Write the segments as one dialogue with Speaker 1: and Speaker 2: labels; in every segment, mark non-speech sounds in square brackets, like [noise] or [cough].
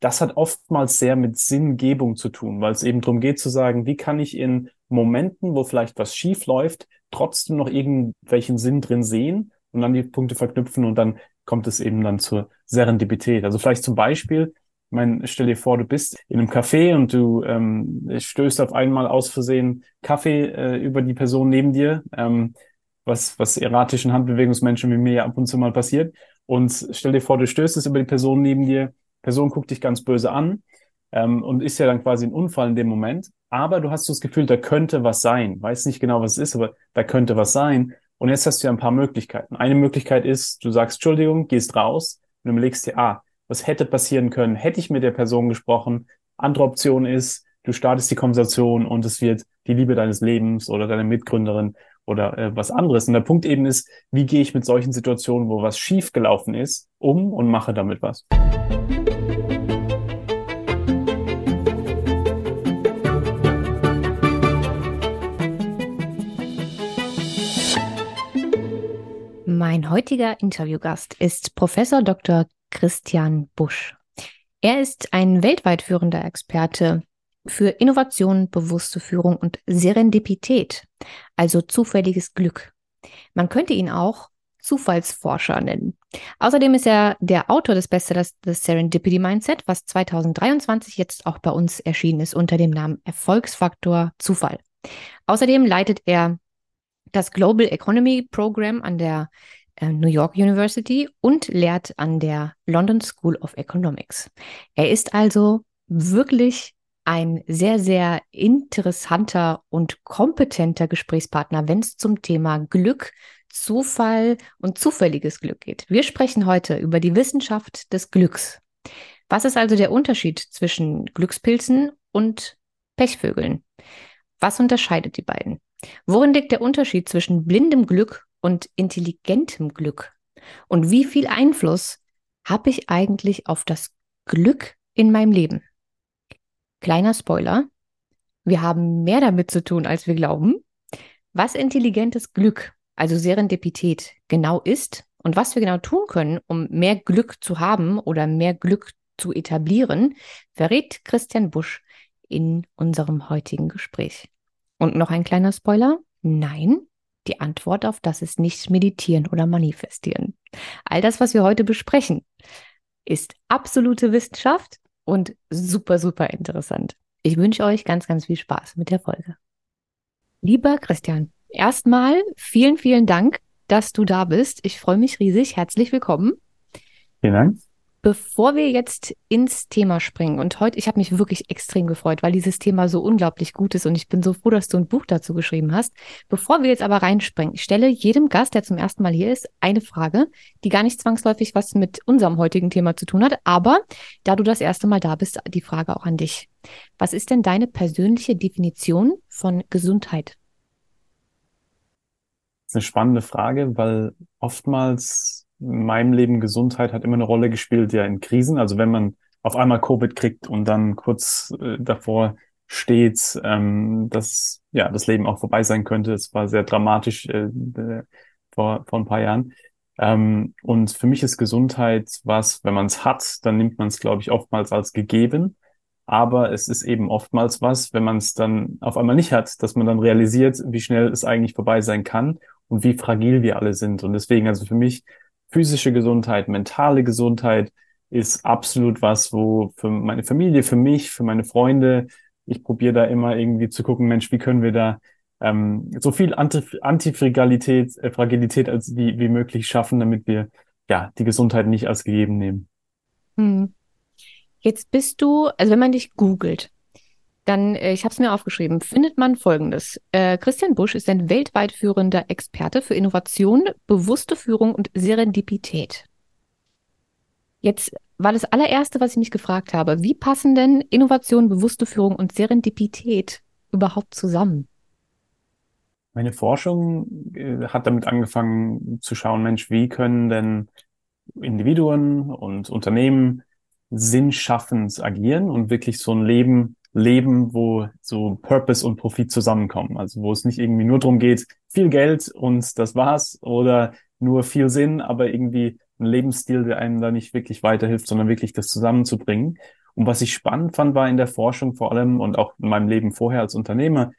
Speaker 1: das hat oftmals sehr mit Sinngebung zu tun, weil es eben darum geht zu sagen, wie kann ich in Momenten, wo vielleicht was schief läuft, trotzdem noch irgendwelchen Sinn drin sehen und dann die Punkte verknüpfen und dann kommt es eben dann zur Serendipität. Also vielleicht zum Beispiel, ich meine, stell dir vor, du bist in einem Café und du ähm, stößt auf einmal aus Versehen Kaffee äh, über die Person neben dir, ähm, was, was erratischen Handbewegungsmenschen wie mir ja ab und zu mal passiert. Und stell dir vor, du stößt es über die Person neben dir, Person guckt dich ganz böse an ähm, und ist ja dann quasi ein Unfall in dem Moment. Aber du hast das Gefühl, da könnte was sein. Weiß nicht genau, was es ist, aber da könnte was sein. Und jetzt hast du ja ein paar Möglichkeiten. Eine Möglichkeit ist, du sagst Entschuldigung, gehst raus und überlegst dir, ah, was hätte passieren können, hätte ich mit der Person gesprochen. Andere Option ist, du startest die Konversation und es wird die Liebe deines Lebens oder deine Mitgründerin oder äh, was anderes. Und der Punkt eben ist, wie gehe ich mit solchen Situationen, wo was schief gelaufen ist, um und mache damit was.
Speaker 2: Mein heutiger Interviewgast ist Professor Dr. Christian Busch. Er ist ein weltweit führender Experte für Innovation, bewusste Führung und Serendipität, also zufälliges Glück. Man könnte ihn auch Zufallsforscher nennen. Außerdem ist er der Autor des Bestsellers The Serendipity Mindset, was 2023 jetzt auch bei uns erschienen ist unter dem Namen Erfolgsfaktor Zufall. Außerdem leitet er das Global Economy Program an der äh, New York University und lehrt an der London School of Economics. Er ist also wirklich ein sehr, sehr interessanter und kompetenter Gesprächspartner, wenn es zum Thema Glück, Zufall und zufälliges Glück geht. Wir sprechen heute über die Wissenschaft des Glücks. Was ist also der Unterschied zwischen Glückspilzen und Pechvögeln? Was unterscheidet die beiden? Worin liegt der Unterschied zwischen blindem Glück und intelligentem Glück? Und wie viel Einfluss habe ich eigentlich auf das Glück in meinem Leben? Kleiner Spoiler, wir haben mehr damit zu tun, als wir glauben. Was intelligentes Glück, also Serendipität, genau ist und was wir genau tun können, um mehr Glück zu haben oder mehr Glück zu etablieren, verrät Christian Busch in unserem heutigen Gespräch. Und noch ein kleiner Spoiler. Nein, die Antwort auf das ist nicht meditieren oder manifestieren. All das, was wir heute besprechen, ist absolute Wissenschaft und super, super interessant. Ich wünsche euch ganz, ganz viel Spaß mit der Folge. Lieber Christian, erstmal vielen, vielen Dank, dass du da bist. Ich freue mich riesig. Herzlich willkommen.
Speaker 1: Vielen Dank.
Speaker 2: Bevor wir jetzt ins Thema springen, und heute, ich habe mich wirklich extrem gefreut, weil dieses Thema so unglaublich gut ist und ich bin so froh, dass du ein Buch dazu geschrieben hast. Bevor wir jetzt aber reinspringen, ich stelle jedem Gast, der zum ersten Mal hier ist, eine Frage, die gar nicht zwangsläufig was mit unserem heutigen Thema zu tun hat, aber da du das erste Mal da bist, die Frage auch an dich. Was ist denn deine persönliche Definition von Gesundheit?
Speaker 1: Das ist eine spannende Frage, weil oftmals in meinem Leben Gesundheit hat immer eine Rolle gespielt, ja, in Krisen. Also wenn man auf einmal Covid kriegt und dann kurz äh, davor steht, ähm, dass ja das Leben auch vorbei sein könnte. Es war sehr dramatisch äh, äh, vor, vor ein paar Jahren. Ähm, und für mich ist Gesundheit was, wenn man es hat, dann nimmt man es, glaube ich, oftmals als gegeben. Aber es ist eben oftmals was, wenn man es dann auf einmal nicht hat, dass man dann realisiert, wie schnell es eigentlich vorbei sein kann und wie fragil wir alle sind. Und deswegen, also für mich physische Gesundheit, mentale Gesundheit ist absolut was, wo für meine Familie, für mich, für meine Freunde, ich probiere da immer irgendwie zu gucken, Mensch, wie können wir da ähm, so viel Antifragilität äh, Fragilität als wie, wie möglich schaffen, damit wir ja die Gesundheit nicht als gegeben nehmen.
Speaker 2: Hm. Jetzt bist du, also wenn man dich googelt, dann, äh, ich habe es mir aufgeschrieben, findet man Folgendes. Äh, Christian Busch ist ein weltweit führender Experte für Innovation, bewusste Führung und Serendipität. Jetzt war das allererste, was ich mich gefragt habe, wie passen denn Innovation, bewusste Führung und Serendipität überhaupt zusammen?
Speaker 1: Meine Forschung äh, hat damit angefangen zu schauen, Mensch, wie können denn Individuen und Unternehmen sinnschaffend agieren und wirklich so ein Leben leben, wo so Purpose und Profit zusammenkommen. Also wo es nicht irgendwie nur darum geht, viel Geld und das war's oder nur viel Sinn, aber irgendwie ein Lebensstil, der einem da nicht wirklich weiterhilft, sondern wirklich das zusammenzubringen. Und was ich spannend fand, war in der Forschung vor allem und auch in meinem Leben vorher als Unternehmer,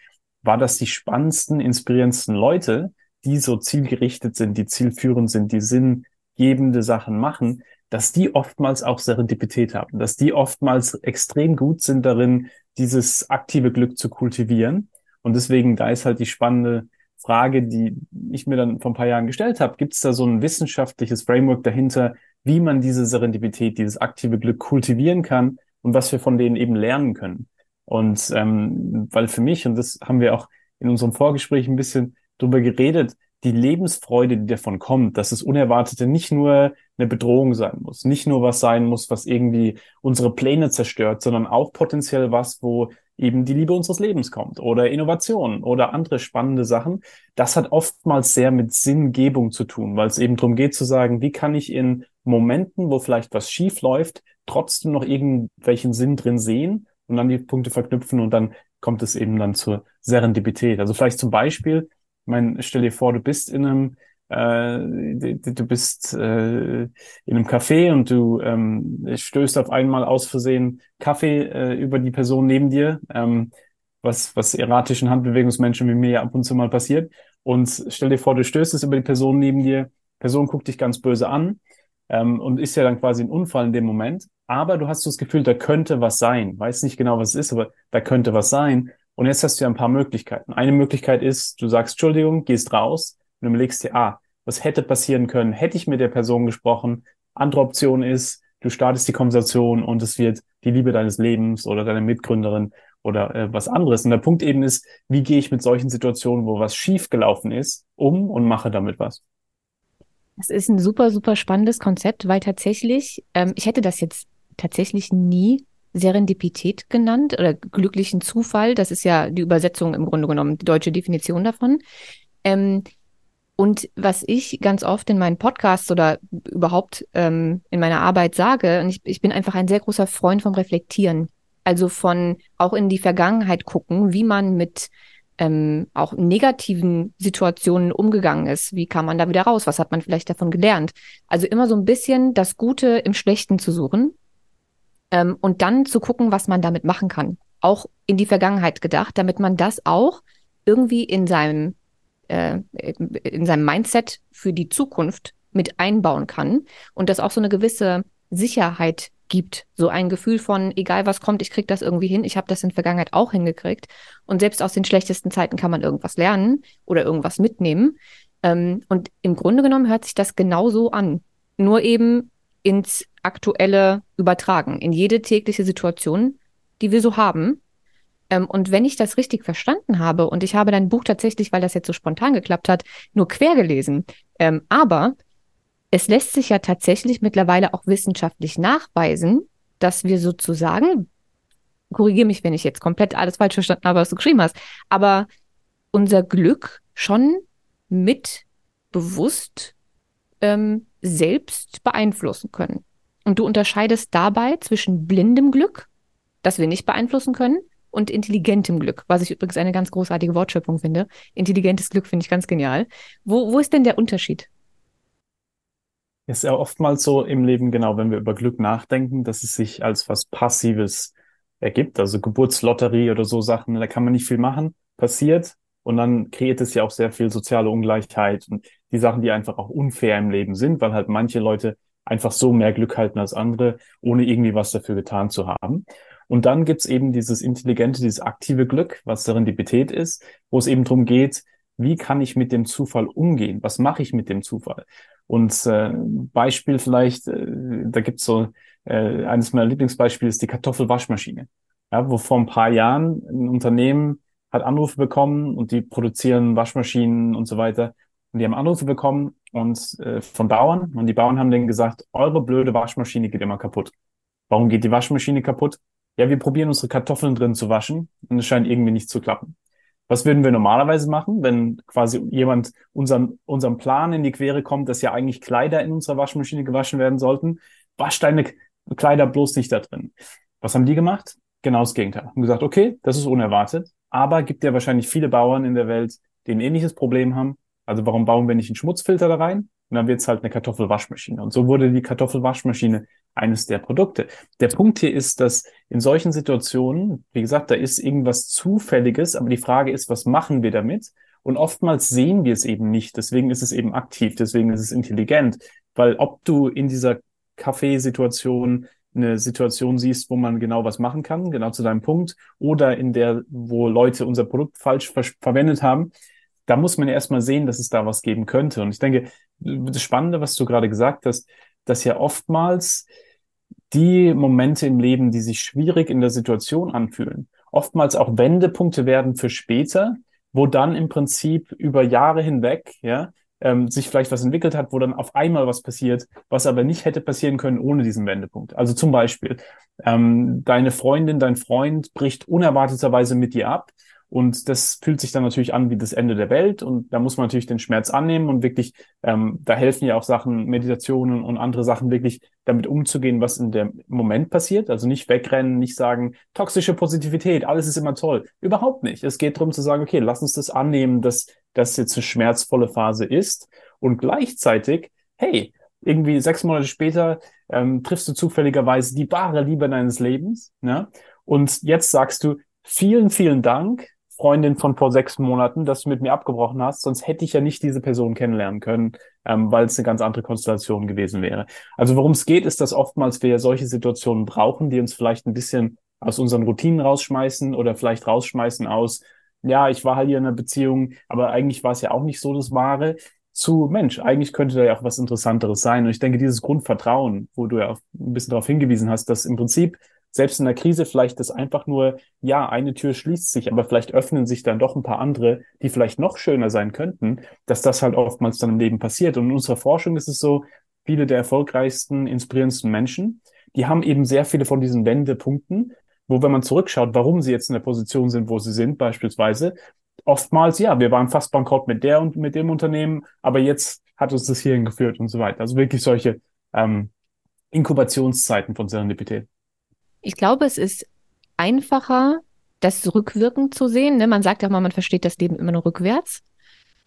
Speaker 1: war, dass die spannendsten, inspirierendsten Leute, die so zielgerichtet sind, die zielführend sind, die sinngebende Sachen machen, dass die oftmals auch Serendipität haben, dass die oftmals extrem gut sind darin, dieses aktive Glück zu kultivieren. Und deswegen, da ist halt die spannende Frage, die ich mir dann vor ein paar Jahren gestellt habe. Gibt es da so ein wissenschaftliches Framework dahinter, wie man diese Serendipität, dieses aktive Glück kultivieren kann und was wir von denen eben lernen können? Und ähm, weil für mich, und das haben wir auch in unserem Vorgespräch ein bisschen drüber geredet, die Lebensfreude, die davon kommt, dass es Unerwartete nicht nur eine Bedrohung sein muss, nicht nur was sein muss, was irgendwie unsere Pläne zerstört, sondern auch potenziell was, wo eben die Liebe unseres Lebens kommt oder Innovation oder andere spannende Sachen. Das hat oftmals sehr mit Sinngebung zu tun, weil es eben darum geht zu sagen, wie kann ich in Momenten, wo vielleicht was schief läuft, trotzdem noch irgendwelchen Sinn drin sehen und dann die Punkte verknüpfen und dann kommt es eben dann zur Serendipität. Also vielleicht zum Beispiel, ich meine, stell dir vor, du bist in einem äh, du bist äh, in einem Café und du ähm, stößt auf einmal aus Versehen Kaffee äh, über die Person neben dir, ähm, was, was erratischen Handbewegungsmenschen wie mir ja ab und zu mal passiert. Und stell dir vor, du stößt es über die Person neben dir, Person guckt dich ganz böse an ähm, und ist ja dann quasi ein Unfall in dem Moment. Aber du hast so das Gefühl, da könnte was sein. Weiß nicht genau, was es ist, aber da könnte was sein. Und jetzt hast du ja ein paar Möglichkeiten. Eine Möglichkeit ist, du sagst Entschuldigung, gehst raus und überlegst dir, ah, was hätte passieren können, hätte ich mit der Person gesprochen. Andere Option ist, du startest die Konversation und es wird die Liebe deines Lebens oder deine Mitgründerin oder äh, was anderes. Und der Punkt eben ist, wie gehe ich mit solchen Situationen, wo was schief gelaufen ist, um und mache damit was.
Speaker 2: Das ist ein super, super spannendes Konzept, weil tatsächlich, ähm, ich hätte das jetzt tatsächlich nie Serendipität genannt oder glücklichen Zufall. Das ist ja die Übersetzung im Grunde genommen, die deutsche Definition davon. Ähm, und was ich ganz oft in meinen Podcasts oder überhaupt ähm, in meiner Arbeit sage, und ich, ich bin einfach ein sehr großer Freund vom Reflektieren. Also von auch in die Vergangenheit gucken, wie man mit ähm, auch negativen Situationen umgegangen ist. Wie kam man da wieder raus? Was hat man vielleicht davon gelernt? Also immer so ein bisschen das Gute im Schlechten zu suchen ähm, und dann zu gucken, was man damit machen kann. Auch in die Vergangenheit gedacht, damit man das auch irgendwie in seinem äh, in seinem Mindset für die Zukunft mit einbauen kann und das auch so eine gewisse Sicherheit gibt, so ein Gefühl von, egal was kommt, ich krieg das irgendwie hin, ich habe das in der Vergangenheit auch hingekriegt. Und selbst aus den schlechtesten Zeiten kann man irgendwas lernen oder irgendwas mitnehmen. Ähm, und im Grunde genommen hört sich das genauso an, nur eben ins aktuelle übertragen, in jede tägliche Situation, die wir so haben. Ähm, und wenn ich das richtig verstanden habe, und ich habe dein Buch tatsächlich, weil das jetzt so spontan geklappt hat, nur quer gelesen, ähm, aber es lässt sich ja tatsächlich mittlerweile auch wissenschaftlich nachweisen, dass wir sozusagen, korrigiere mich, wenn ich jetzt komplett alles falsch verstanden habe, was du geschrieben hast, aber unser Glück schon mit bewusst ähm, selbst beeinflussen können. Und du unterscheidest dabei zwischen blindem Glück, das wir nicht beeinflussen können, und intelligentem Glück, was ich übrigens eine ganz großartige Wortschöpfung finde. Intelligentes Glück finde ich ganz genial. Wo, wo ist denn der Unterschied?
Speaker 1: Ist ja oftmals so im Leben, genau, wenn wir über Glück nachdenken, dass es sich als was Passives ergibt, also Geburtslotterie oder so Sachen, da kann man nicht viel machen, passiert und dann kreiert es ja auch sehr viel soziale Ungleichheit und die Sachen, die einfach auch unfair im Leben sind, weil halt manche Leute einfach so mehr Glück halten als andere, ohne irgendwie was dafür getan zu haben. Und dann gibt's eben dieses intelligente, dieses aktive Glück, was Serendipität ist, wo es eben darum geht, wie kann ich mit dem Zufall umgehen? Was mache ich mit dem Zufall? Und äh, Beispiel vielleicht, äh, da gibt's so, äh, eines meiner Lieblingsbeispiele ist die Kartoffelwaschmaschine. Ja, wo vor ein paar Jahren ein Unternehmen hat Anrufe bekommen und die produzieren Waschmaschinen und so weiter. Und die haben Anrufe bekommen und äh, von Bauern und die Bauern haben denen gesagt, eure blöde Waschmaschine geht immer kaputt. Warum geht die Waschmaschine kaputt? ja, wir probieren unsere Kartoffeln drin zu waschen und es scheint irgendwie nicht zu klappen. Was würden wir normalerweise machen, wenn quasi jemand unseren, unserem Plan in die Quere kommt, dass ja eigentlich Kleider in unserer Waschmaschine gewaschen werden sollten? Wasch deine Kleider bloß nicht da drin. Was haben die gemacht? Genau das Gegenteil. Haben gesagt, okay, das ist unerwartet, aber gibt ja wahrscheinlich viele Bauern in der Welt, die ein ähnliches Problem haben. Also warum bauen wir nicht einen Schmutzfilter da rein? Und dann wird's halt eine Kartoffelwaschmaschine. Und so wurde die Kartoffelwaschmaschine eines der Produkte. Der Punkt hier ist, dass in solchen Situationen, wie gesagt, da ist irgendwas Zufälliges, aber die Frage ist, was machen wir damit? Und oftmals sehen wir es eben nicht. Deswegen ist es eben aktiv, deswegen ist es intelligent. Weil ob du in dieser Kaffeesituation eine Situation siehst, wo man genau was machen kann, genau zu deinem Punkt, oder in der, wo Leute unser Produkt falsch ver verwendet haben, da muss man ja erstmal sehen, dass es da was geben könnte. Und ich denke, das Spannende, was du gerade gesagt hast, dass ja oftmals die Momente im Leben, die sich schwierig in der Situation anfühlen, oftmals auch Wendepunkte werden für später, wo dann im Prinzip über Jahre hinweg, ja, ähm, sich vielleicht was entwickelt hat, wo dann auf einmal was passiert, was aber nicht hätte passieren können ohne diesen Wendepunkt. Also zum Beispiel, ähm, deine Freundin, dein Freund bricht unerwarteterweise mit dir ab und das fühlt sich dann natürlich an wie das Ende der Welt. Und da muss man natürlich den Schmerz annehmen und wirklich, ähm, da helfen ja auch Sachen, Meditationen und andere Sachen, wirklich damit umzugehen, was in dem Moment passiert. Also nicht wegrennen, nicht sagen, toxische Positivität, alles ist immer toll. Überhaupt nicht. Es geht darum zu sagen, okay, lass uns das annehmen, dass das jetzt eine schmerzvolle Phase ist. Und gleichzeitig, hey, irgendwie sechs Monate später ähm, triffst du zufälligerweise die wahre Liebe deines Lebens. Ne? Und jetzt sagst du, vielen, vielen Dank Freundin von vor sechs Monaten, dass du mit mir abgebrochen hast, sonst hätte ich ja nicht diese Person kennenlernen können, ähm, weil es eine ganz andere Konstellation gewesen wäre. Also worum es geht, ist, dass oftmals wir solche Situationen brauchen, die uns vielleicht ein bisschen aus unseren Routinen rausschmeißen oder vielleicht rausschmeißen aus, ja, ich war halt hier in einer Beziehung, aber eigentlich war es ja auch nicht so das Wahre, zu Mensch, eigentlich könnte da ja auch was Interessanteres sein. Und ich denke, dieses Grundvertrauen, wo du ja auch ein bisschen darauf hingewiesen hast, dass im Prinzip selbst in der Krise vielleicht das einfach nur, ja, eine Tür schließt sich, aber vielleicht öffnen sich dann doch ein paar andere, die vielleicht noch schöner sein könnten, dass das halt oftmals dann im Leben passiert. Und in unserer Forschung ist es so, viele der erfolgreichsten, inspirierendsten Menschen, die haben eben sehr viele von diesen Wendepunkten, wo wenn man zurückschaut, warum sie jetzt in der Position sind, wo sie sind, beispielsweise, oftmals, ja, wir waren fast bankrott mit der und mit dem Unternehmen, aber jetzt hat uns das hierhin geführt und so weiter. Also wirklich solche ähm, Inkubationszeiten von Serendipität.
Speaker 2: Ich glaube, es ist einfacher, das rückwirkend zu sehen. Ne? Man sagt ja mal, man versteht das Leben immer nur rückwärts.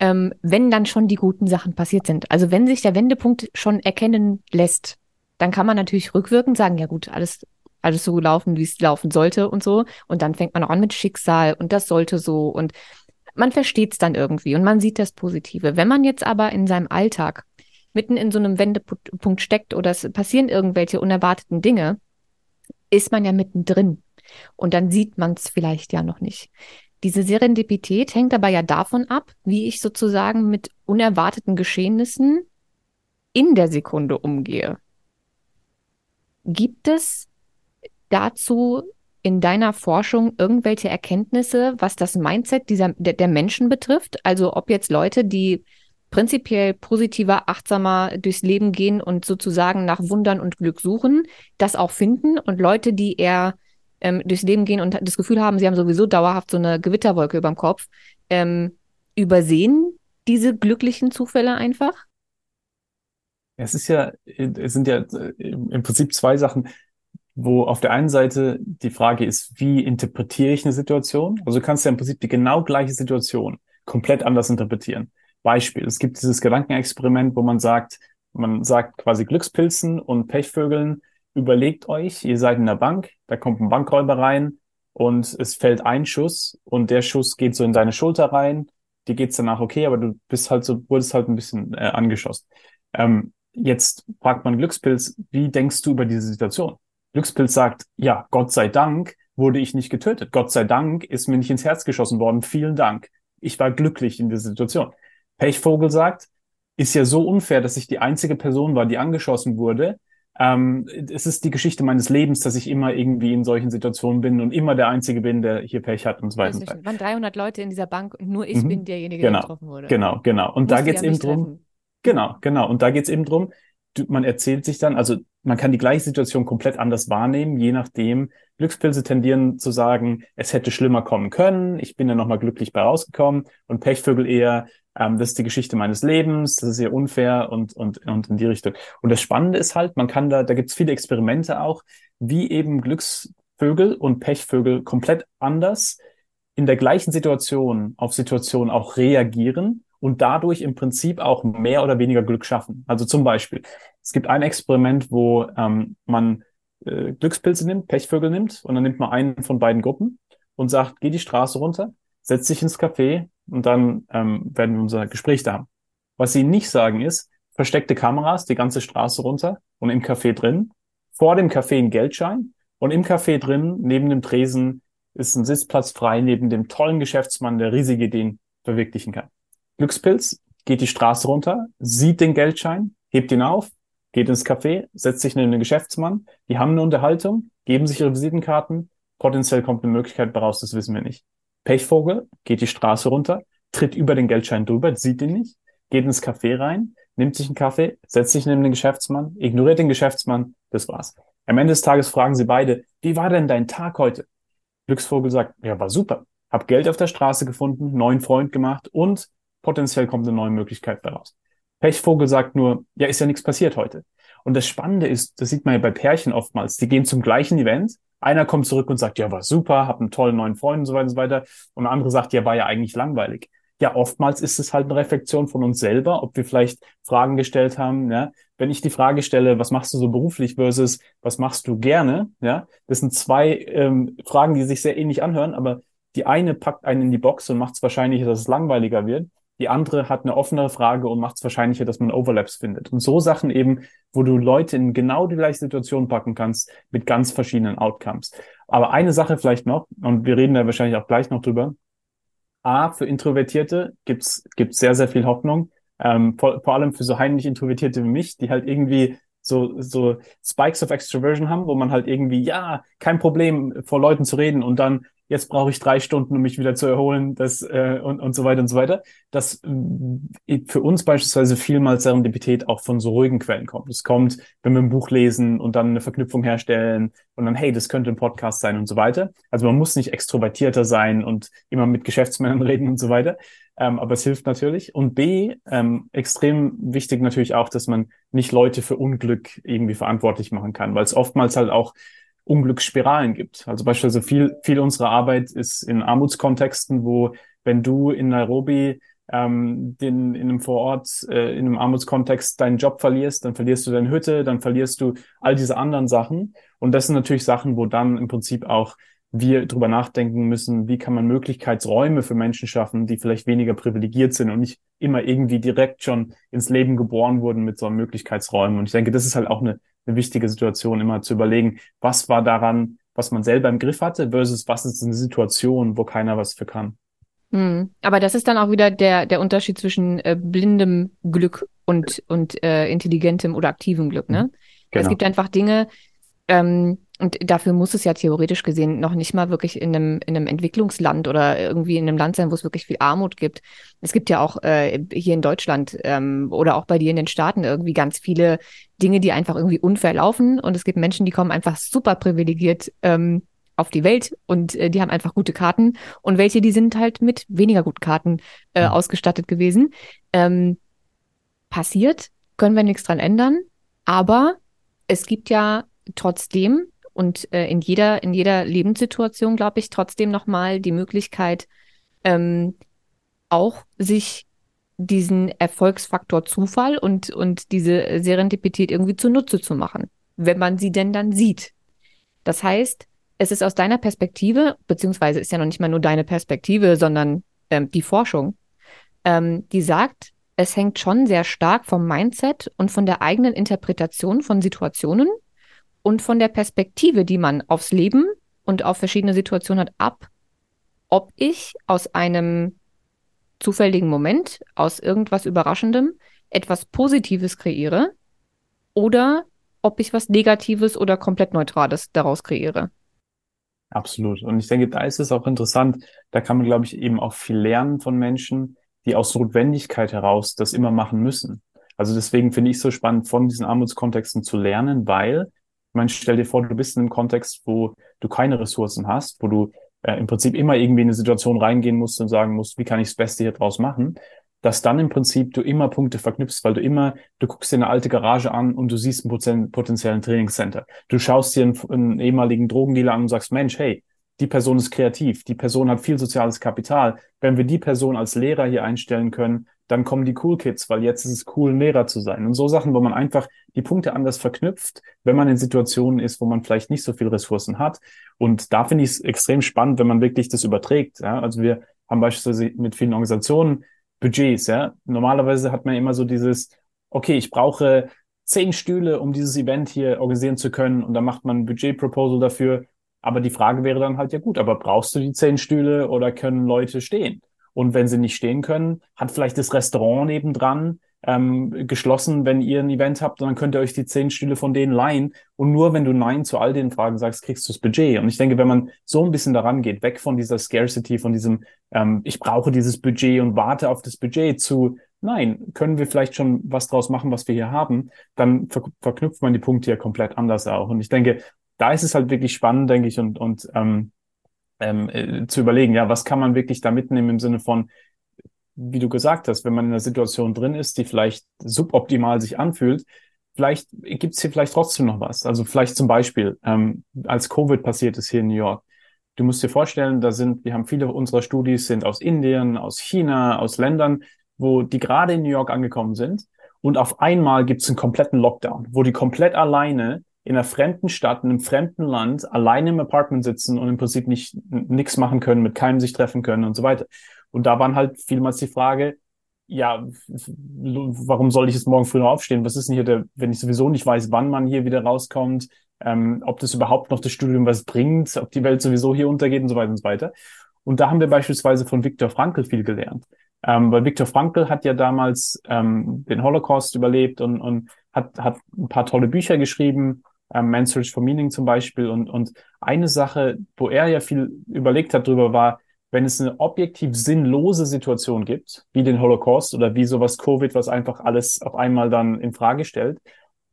Speaker 2: Ähm, wenn dann schon die guten Sachen passiert sind. Also wenn sich der Wendepunkt schon erkennen lässt, dann kann man natürlich rückwirkend sagen, ja gut, alles, alles so laufen, wie es laufen sollte und so. Und dann fängt man auch an mit Schicksal und das sollte so und man versteht es dann irgendwie und man sieht das Positive. Wenn man jetzt aber in seinem Alltag mitten in so einem Wendepunkt steckt oder es passieren irgendwelche unerwarteten Dinge, ist man ja mittendrin. Und dann sieht man es vielleicht ja noch nicht. Diese Serendipität hängt aber ja davon ab, wie ich sozusagen mit unerwarteten Geschehnissen in der Sekunde umgehe. Gibt es dazu in deiner Forschung irgendwelche Erkenntnisse, was das Mindset dieser, der, der Menschen betrifft? Also ob jetzt Leute, die prinzipiell positiver, achtsamer durchs Leben gehen und sozusagen nach Wundern und Glück suchen, das auch finden und Leute, die eher ähm, durchs Leben gehen und das Gefühl haben, sie haben sowieso dauerhaft so eine Gewitterwolke über dem Kopf, ähm, übersehen diese glücklichen Zufälle einfach?
Speaker 1: Es ist ja, es sind ja äh, im Prinzip zwei Sachen, wo auf der einen Seite die Frage ist, wie interpretiere ich eine Situation? Also du kannst ja im Prinzip die genau gleiche Situation komplett anders interpretieren. Beispiel. Es gibt dieses Gedankenexperiment, wo man sagt, man sagt quasi Glückspilzen und Pechvögeln, überlegt euch, ihr seid in der Bank, da kommt ein Bankräuber rein und es fällt ein Schuss und der Schuss geht so in deine Schulter rein. Dir geht's danach okay, aber du bist halt so, wurdest halt ein bisschen äh, angeschossen. Ähm, jetzt fragt man Glückspilz, wie denkst du über diese Situation? Glückspilz sagt, ja, Gott sei Dank wurde ich nicht getötet. Gott sei Dank ist mir nicht ins Herz geschossen worden. Vielen Dank. Ich war glücklich in dieser Situation. Pechvogel sagt, ist ja so unfair, dass ich die einzige Person war, die angeschossen wurde. Ähm, es ist die Geschichte meines Lebens, dass ich immer irgendwie in solchen Situationen bin und immer der Einzige bin, der hier Pech hat und so weiter.
Speaker 2: Es waren 300 Leute in dieser Bank und nur ich mhm. bin derjenige,
Speaker 1: genau.
Speaker 2: der getroffen wurde.
Speaker 1: Genau, genau. Und da geht es eben drum. Treffen. Genau, genau. Und da geht es eben drum, man erzählt sich dann, also man kann die gleiche Situation komplett anders wahrnehmen, je nachdem. Glückspilze tendieren zu sagen, es hätte schlimmer kommen können, ich bin ja nochmal glücklich bei rausgekommen und Pechvögel eher, ähm, das ist die Geschichte meines Lebens, das ist sehr unfair und, und, und in die Richtung. Und das Spannende ist halt, man kann da, da gibt's viele Experimente auch, wie eben Glücksvögel und Pechvögel komplett anders in der gleichen Situation auf Situationen auch reagieren und dadurch im Prinzip auch mehr oder weniger Glück schaffen. Also zum Beispiel, es gibt ein Experiment, wo ähm, man äh, Glückspilze nimmt, Pechvögel nimmt und dann nimmt man einen von beiden Gruppen und sagt, geh die Straße runter, setz dich ins Café und dann ähm, werden wir unser Gespräch da haben. Was sie nicht sagen ist, versteckte Kameras die ganze Straße runter und im Café drin, vor dem Café ein Geldschein und im Café drin, neben dem Tresen, ist ein Sitzplatz frei, neben dem tollen Geschäftsmann, der riesige Ideen verwirklichen kann. Glückspilz geht die Straße runter, sieht den Geldschein, hebt ihn auf, geht ins Café, setzt sich neben den Geschäftsmann, die haben eine Unterhaltung, geben sich ihre Visitenkarten, potenziell kommt eine Möglichkeit daraus, das wissen wir nicht. Pechvogel geht die Straße runter, tritt über den Geldschein drüber, sieht ihn nicht, geht ins Café rein, nimmt sich einen Kaffee, setzt sich neben den Geschäftsmann, ignoriert den Geschäftsmann, das war's. Am Ende des Tages fragen sie beide, wie war denn dein Tag heute? Glücksvogel sagt, ja, war super. Hab Geld auf der Straße gefunden, neuen Freund gemacht und potenziell kommt eine neue Möglichkeit daraus. Pechvogel sagt nur, ja, ist ja nichts passiert heute. Und das Spannende ist, das sieht man ja bei Pärchen oftmals, die gehen zum gleichen Event, einer kommt zurück und sagt, ja, war super, hab einen tollen neuen Freund und so weiter und so weiter. Und der andere sagt, ja, war ja eigentlich langweilig ja, oftmals ist es halt eine Reflexion von uns selber, ob wir vielleicht Fragen gestellt haben, ja. Wenn ich die Frage stelle, was machst du so beruflich versus was machst du gerne, ja, das sind zwei ähm, Fragen, die sich sehr ähnlich anhören, aber die eine packt einen in die Box und macht es wahrscheinlicher, dass es langweiliger wird. Die andere hat eine offenere Frage und macht es wahrscheinlicher, dass man Overlaps findet. Und so Sachen eben, wo du Leute in genau die gleiche Situation packen kannst, mit ganz verschiedenen Outcomes. Aber eine Sache vielleicht noch, und wir reden da wahrscheinlich auch gleich noch drüber, A, für Introvertierte gibt's gibt's sehr, sehr viel Hoffnung. Ähm, vor, vor allem für so heimlich Introvertierte wie mich, die halt irgendwie so, so Spikes of Extroversion haben, wo man halt irgendwie, ja, kein Problem, vor Leuten zu reden und dann jetzt brauche ich drei Stunden, um mich wieder zu erholen, das äh, und, und so weiter und so weiter. Dass äh, für uns beispielsweise vielmals Serendipität auch von so ruhigen Quellen kommt. Es kommt, wenn wir ein Buch lesen und dann eine Verknüpfung herstellen und dann, hey, das könnte ein Podcast sein und so weiter. Also man muss nicht extrovertierter sein und immer mit Geschäftsmännern [laughs] reden und so weiter. Ähm, aber es hilft natürlich. Und B, ähm, extrem wichtig natürlich auch, dass man nicht Leute für Unglück irgendwie verantwortlich machen kann, weil es oftmals halt auch Unglücksspiralen gibt. Also beispielsweise viel, viel unserer Arbeit ist in Armutskontexten, wo wenn du in Nairobi ähm, den, in einem Vorort, äh, in einem Armutskontext deinen Job verlierst, dann verlierst du deine Hütte, dann verlierst du all diese anderen Sachen. Und das sind natürlich Sachen, wo dann im Prinzip auch wir drüber nachdenken müssen, wie kann man Möglichkeitsräume für Menschen schaffen, die vielleicht weniger privilegiert sind und nicht immer irgendwie direkt schon ins Leben geboren wurden mit so einem Möglichkeitsräumen. Und ich denke, das ist halt auch eine eine wichtige Situation, immer zu überlegen, was war daran, was man selber im Griff hatte, versus was ist eine Situation, wo keiner was für kann.
Speaker 2: Mhm. Aber das ist dann auch wieder der, der Unterschied zwischen äh, blindem Glück und, und äh, intelligentem oder aktivem Glück. Ne? Genau. Es gibt einfach Dinge, ähm, und dafür muss es ja theoretisch gesehen noch nicht mal wirklich in einem, in einem Entwicklungsland oder irgendwie in einem Land sein, wo es wirklich viel Armut gibt. Es gibt ja auch äh, hier in Deutschland ähm, oder auch bei dir in den Staaten irgendwie ganz viele Dinge, die einfach irgendwie unfair laufen. Und es gibt Menschen, die kommen einfach super privilegiert ähm, auf die Welt und äh, die haben einfach gute Karten. Und welche, die sind halt mit weniger guten Karten äh, mhm. ausgestattet gewesen. Ähm, passiert, können wir nichts dran ändern. Aber es gibt ja trotzdem und äh, in jeder, in jeder Lebenssituation, glaube ich, trotzdem nochmal die Möglichkeit, ähm, auch sich diesen Erfolgsfaktor Zufall und, und diese Serendipität irgendwie zunutze zu machen, wenn man sie denn dann sieht. Das heißt, es ist aus deiner Perspektive, beziehungsweise ist ja noch nicht mal nur deine Perspektive, sondern ähm, die Forschung, ähm, die sagt, es hängt schon sehr stark vom Mindset und von der eigenen Interpretation von Situationen und von der Perspektive, die man aufs Leben und auf verschiedene Situationen hat, ab, ob ich aus einem zufälligen Moment, aus irgendwas Überraschendem, etwas Positives kreiere oder ob ich was Negatives oder komplett Neutrales daraus kreiere.
Speaker 1: Absolut. Und ich denke, da ist es auch interessant, da kann man, glaube ich, eben auch viel lernen von Menschen, die aus Notwendigkeit heraus das immer machen müssen. Also deswegen finde ich es so spannend, von diesen Armutskontexten zu lernen, weil ich meine, stell dir vor, du bist in einem Kontext, wo du keine Ressourcen hast, wo du äh, im Prinzip immer irgendwie in eine Situation reingehen musst und sagen musst, wie kann ich das Beste hier draus machen, dass dann im Prinzip du immer Punkte verknüpfst, weil du immer, du guckst dir eine alte Garage an und du siehst einen potenziellen Trainingscenter. Du schaust dir einen, einen ehemaligen Drogendealer an und sagst, Mensch, hey, die Person ist kreativ, die Person hat viel soziales Kapital. Wenn wir die Person als Lehrer hier einstellen können, dann kommen die Cool Kids, weil jetzt ist es cool, Lehrer zu sein. Und so Sachen, wo man einfach die Punkte anders verknüpft, wenn man in Situationen ist, wo man vielleicht nicht so viel Ressourcen hat. Und da finde ich es extrem spannend, wenn man wirklich das überträgt. Ja? Also wir haben beispielsweise mit vielen Organisationen Budgets. Ja? Normalerweise hat man immer so dieses, okay, ich brauche zehn Stühle, um dieses Event hier organisieren zu können. Und dann macht man ein Budget-Proposal dafür. Aber die Frage wäre dann halt, ja gut, aber brauchst du die zehn Stühle oder können Leute stehen? Und wenn sie nicht stehen können, hat vielleicht das Restaurant nebendran ähm, geschlossen, wenn ihr ein Event habt, dann könnt ihr euch die zehn Stühle von denen leihen. Und nur wenn du Nein zu all den Fragen sagst, kriegst du das Budget. Und ich denke, wenn man so ein bisschen daran geht, weg von dieser Scarcity, von diesem, ähm, ich brauche dieses Budget und warte auf das Budget zu, nein, können wir vielleicht schon was draus machen, was wir hier haben, dann ver verknüpft man die Punkte ja komplett anders auch. Und ich denke, da ist es halt wirklich spannend, denke ich, und, und ähm, ähm, äh, zu überlegen, ja, was kann man wirklich da mitnehmen im Sinne von, wie du gesagt hast, wenn man in einer Situation drin ist, die vielleicht suboptimal sich anfühlt, vielleicht gibt es hier vielleicht trotzdem noch was. Also vielleicht zum Beispiel, ähm, als Covid passiert ist hier in New York. Du musst dir vorstellen, da sind, wir haben viele unserer Studis sind aus Indien, aus China, aus Ländern, wo die gerade in New York angekommen sind. Und auf einmal gibt es einen kompletten Lockdown, wo die komplett alleine in einer fremden Stadt, in einem fremden Land, alleine im Apartment sitzen und im Prinzip nicht nichts machen können, mit keinem sich treffen können und so weiter. Und da waren halt vielmals die Frage, ja, warum soll ich jetzt morgen früh noch aufstehen? Was ist denn hier der, wenn ich sowieso nicht weiß, wann man hier wieder rauskommt, ähm, ob das überhaupt noch das Studium was bringt, ob die Welt sowieso hier untergeht und so weiter und so weiter. Und da haben wir beispielsweise von Viktor Frankl viel gelernt. Ähm, weil Viktor Frankl hat ja damals ähm, den Holocaust überlebt und, und hat, hat ein paar tolle Bücher geschrieben, ähm, Man's Search for Meaning zum Beispiel. Und, und eine Sache, wo er ja viel überlegt hat drüber, war, wenn es eine objektiv sinnlose Situation gibt, wie den Holocaust oder wie sowas Covid, was einfach alles auf einmal dann in Frage stellt,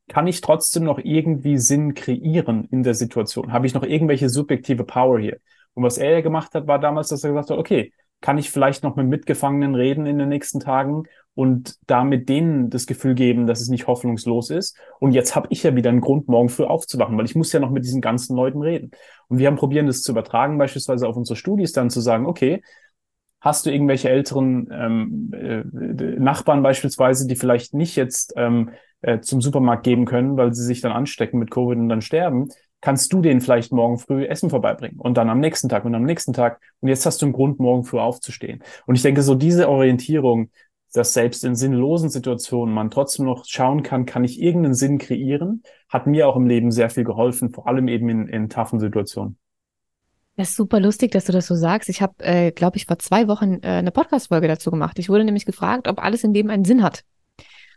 Speaker 1: kann ich trotzdem noch irgendwie Sinn kreieren in der Situation? Habe ich noch irgendwelche subjektive Power hier? Und was er ja gemacht hat, war damals, dass er gesagt hat, okay, kann ich vielleicht noch mit Mitgefangenen reden in den nächsten Tagen und damit denen das Gefühl geben, dass es nicht hoffnungslos ist. Und jetzt habe ich ja wieder einen Grund, morgen früh aufzuwachen, weil ich muss ja noch mit diesen ganzen Leuten reden. Und wir haben probieren, das zu übertragen, beispielsweise auf unsere Studis dann zu sagen, okay, hast du irgendwelche älteren ähm, äh, Nachbarn beispielsweise, die vielleicht nicht jetzt ähm, äh, zum Supermarkt geben können, weil sie sich dann anstecken mit Covid und dann sterben, kannst du denen vielleicht morgen früh Essen vorbeibringen und dann am nächsten Tag und am nächsten Tag. Und jetzt hast du einen Grund, morgen früh aufzustehen. Und ich denke, so diese Orientierung, dass selbst in sinnlosen Situationen man trotzdem noch schauen kann, kann ich irgendeinen Sinn kreieren, hat mir auch im Leben sehr viel geholfen, vor allem eben in, in toughen Situationen.
Speaker 2: Das ist super lustig, dass du das so sagst. Ich habe, äh, glaube ich, vor zwei Wochen äh, eine Podcast-Folge dazu gemacht. Ich wurde nämlich gefragt, ob alles im Leben einen Sinn hat.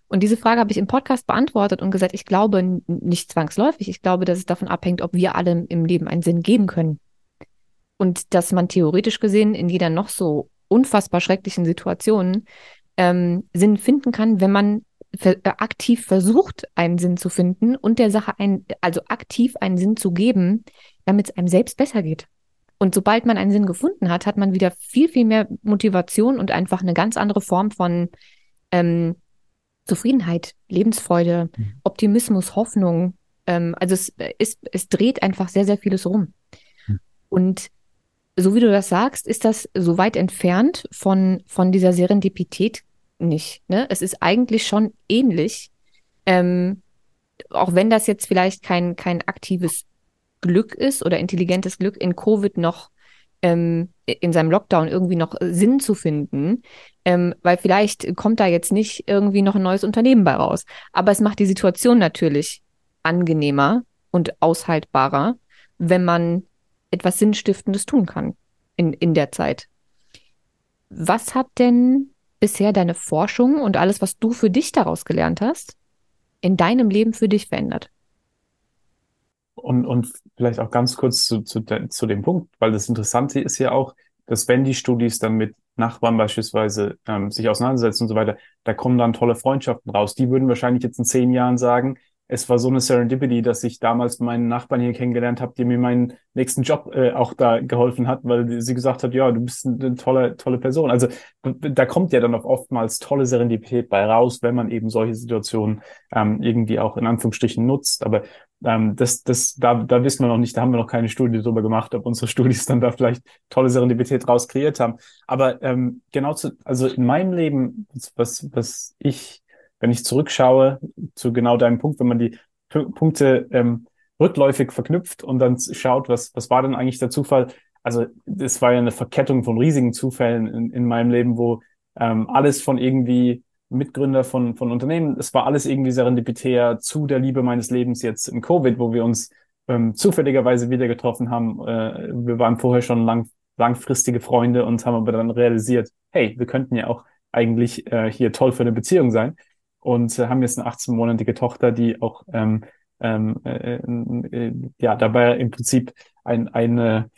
Speaker 2: Und diese Frage habe ich im Podcast beantwortet und gesagt, ich glaube nicht zwangsläufig. Ich glaube, dass es davon abhängt, ob wir alle im Leben einen Sinn geben können. Und dass man theoretisch gesehen in jeder noch so unfassbar schrecklichen Situation ähm, Sinn finden kann, wenn man äh, aktiv versucht, einen Sinn zu finden und der Sache ein, also aktiv einen Sinn zu geben, damit es einem selbst besser geht. Und sobald man einen Sinn gefunden hat, hat man wieder viel, viel mehr Motivation und einfach eine ganz andere Form von ähm, Zufriedenheit, Lebensfreude, mhm. Optimismus, Hoffnung. Ähm, also es, ist, es dreht einfach sehr, sehr vieles rum. Mhm. Und so wie du das sagst, ist das so weit entfernt von, von dieser Serendipität nicht. Ne? Es ist eigentlich schon ähnlich, ähm, auch wenn das jetzt vielleicht kein, kein aktives Glück ist oder intelligentes Glück in Covid noch ähm, in seinem Lockdown irgendwie noch Sinn zu finden, ähm, weil vielleicht kommt da jetzt nicht irgendwie noch ein neues Unternehmen bei raus. Aber es macht die Situation natürlich angenehmer und aushaltbarer, wenn man etwas Sinnstiftendes tun kann in, in der Zeit. Was hat denn bisher deine Forschung und alles, was du für dich daraus gelernt hast, in deinem Leben für dich verändert?
Speaker 1: Und, und vielleicht auch ganz kurz zu, zu, zu dem Punkt, weil das Interessante ist ja auch, dass wenn die Studis dann mit Nachbarn beispielsweise ähm, sich auseinandersetzen und so weiter, da kommen dann tolle Freundschaften raus. Die würden wahrscheinlich jetzt in zehn Jahren sagen, es war so eine Serendipity, dass ich damals meinen Nachbarn hier kennengelernt habe, die mir meinen nächsten Job äh, auch da geholfen hat, weil sie gesagt hat, ja, du bist eine tolle, tolle Person. Also da kommt ja dann auch oftmals tolle Serendipität bei raus, wenn man eben solche Situationen ähm, irgendwie auch in Anführungsstrichen nutzt. Aber ähm, das, das, da, da wissen wir noch nicht, da haben wir noch keine Studie drüber gemacht, ob unsere Studis dann da vielleicht tolle Serendipität raus kreiert haben. Aber ähm, genau zu, also in meinem Leben, was, was ich wenn ich zurückschaue zu genau deinem Punkt, wenn man die P Punkte ähm, rückläufig verknüpft und dann schaut, was, was war denn eigentlich der Zufall? Also es war ja eine Verkettung von riesigen Zufällen in, in meinem Leben, wo ähm, alles von irgendwie Mitgründer von, von Unternehmen, es war alles irgendwie serendipitär zu der Liebe meines Lebens jetzt in Covid, wo wir uns ähm, zufälligerweise wieder getroffen haben. Äh, wir waren vorher schon lang, langfristige Freunde und haben aber dann realisiert, hey, wir könnten ja auch eigentlich äh, hier toll für eine Beziehung sein und äh, haben jetzt eine 18-monatige Tochter, die auch ähm, ähm, äh, äh, ja dabei im Prinzip ein, eine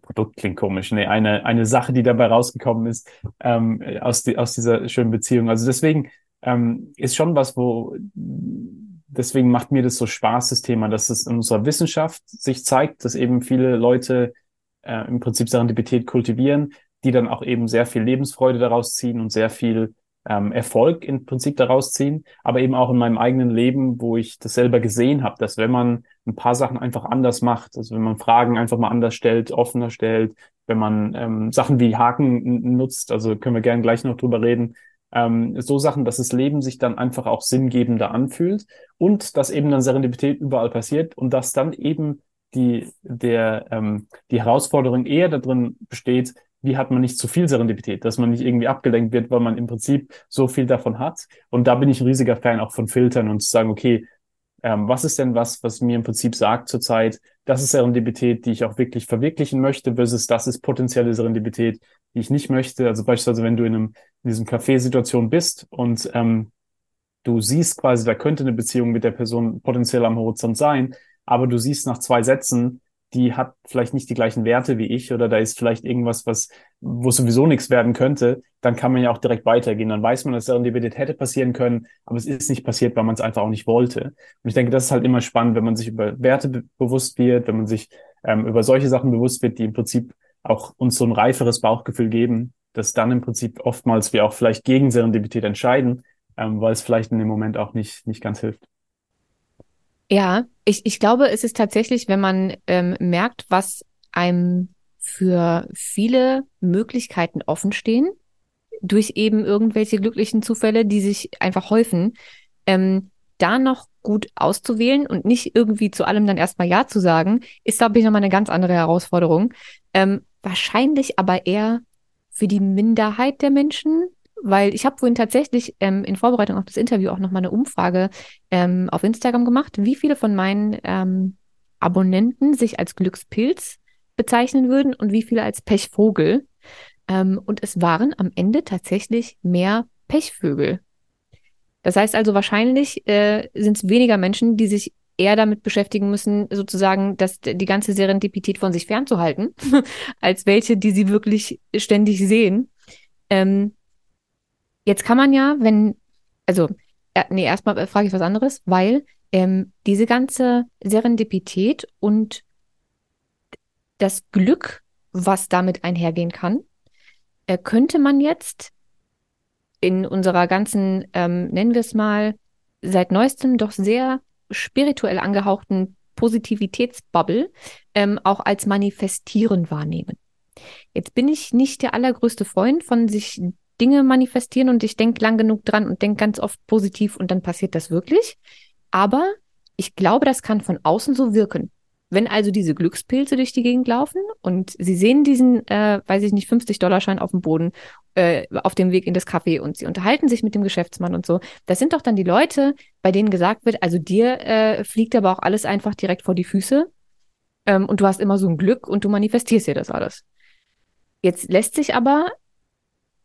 Speaker 1: Produkt klingt komisch, nee, eine, eine Sache, die dabei rausgekommen ist, ähm, aus, die, aus dieser schönen Beziehung. Also deswegen ähm, ist schon was, wo deswegen macht mir das so Spaß, das Thema, dass es in unserer Wissenschaft sich zeigt, dass eben viele Leute äh, im Prinzip Serendipität kultivieren, die dann auch eben sehr viel Lebensfreude daraus ziehen und sehr viel ähm, Erfolg im Prinzip daraus ziehen, aber eben auch in meinem eigenen Leben, wo ich das selber gesehen habe, dass wenn man ein paar Sachen einfach anders macht, also wenn man Fragen einfach mal anders stellt, offener stellt, wenn man ähm, Sachen wie Haken nutzt, also können wir gerne gleich noch drüber reden, ähm, so Sachen, dass das Leben sich dann einfach auch sinngebender anfühlt und dass eben dann Serendipität überall passiert und dass dann eben die, der, ähm, die Herausforderung eher darin besteht, wie hat man nicht zu viel Serendipität, dass man nicht irgendwie abgelenkt wird, weil man im Prinzip so viel davon hat. Und da bin ich ein riesiger Fan auch von Filtern und zu sagen, okay, ähm, was ist denn was, was mir im Prinzip sagt zurzeit, das ist Serendipität, die ich auch wirklich verwirklichen möchte, versus das ist potenzielle Serendipität, die ich nicht möchte. Also beispielsweise, wenn du in, einem, in diesem Café-Situation bist und ähm, du siehst quasi, da könnte eine Beziehung mit der Person potenziell am Horizont sein, aber du siehst nach zwei Sätzen, die hat vielleicht nicht die gleichen Werte wie ich oder da ist vielleicht irgendwas, was, wo sowieso nichts werden könnte, dann kann man ja auch direkt weitergehen. Dann weiß man, dass Serendipität hätte passieren können, aber es ist nicht passiert, weil man es einfach auch nicht wollte. Und ich denke, das ist halt immer spannend, wenn man sich über Werte be bewusst wird, wenn man sich ähm, über solche Sachen bewusst wird, die im Prinzip auch uns so ein reiferes Bauchgefühl geben, dass dann im Prinzip oftmals wir auch vielleicht gegen Serendipität entscheiden, ähm, weil es vielleicht in dem Moment auch nicht, nicht ganz hilft.
Speaker 2: Ja, ich, ich glaube, es ist tatsächlich, wenn man ähm, merkt, was einem für viele Möglichkeiten offenstehen, durch eben irgendwelche glücklichen Zufälle, die sich einfach häufen, ähm, da noch gut auszuwählen und nicht irgendwie zu allem dann erstmal Ja zu sagen, ist, glaube ich, nochmal eine ganz andere Herausforderung. Ähm, wahrscheinlich aber eher für die Minderheit der Menschen, weil ich habe vorhin tatsächlich ähm, in Vorbereitung auf das Interview auch nochmal eine Umfrage ähm, auf Instagram gemacht, wie viele von meinen ähm, Abonnenten sich als Glückspilz bezeichnen würden und wie viele als Pechvogel. Ähm, und es waren am Ende tatsächlich mehr Pechvögel. Das heißt also wahrscheinlich äh, sind es weniger Menschen, die sich eher damit beschäftigen müssen, sozusagen, dass die ganze Serendipität von sich fernzuhalten, [laughs] als welche, die sie wirklich ständig sehen. Ähm, Jetzt kann man ja, wenn, also, äh, nee, erstmal frage ich was anderes, weil ähm, diese ganze Serendipität und das Glück, was damit einhergehen kann, äh, könnte man jetzt in unserer ganzen, ähm, nennen wir es mal, seit neuestem doch sehr spirituell angehauchten Positivitätsbubble ähm, auch als manifestieren wahrnehmen. Jetzt bin ich nicht der allergrößte Freund von sich Dinge manifestieren und ich denke lang genug dran und denke ganz oft positiv und dann passiert das wirklich. Aber ich glaube, das kann von außen so wirken. Wenn also diese Glückspilze durch die Gegend laufen und sie sehen diesen, äh, weiß ich nicht, 50-Dollar-Schein auf dem Boden äh, auf dem Weg in das Café und sie unterhalten sich mit dem Geschäftsmann und so, das sind doch dann die Leute, bei denen gesagt wird, also dir äh, fliegt aber auch alles einfach direkt vor die Füße ähm, und du hast immer so ein Glück und du manifestierst dir das alles. Jetzt lässt sich aber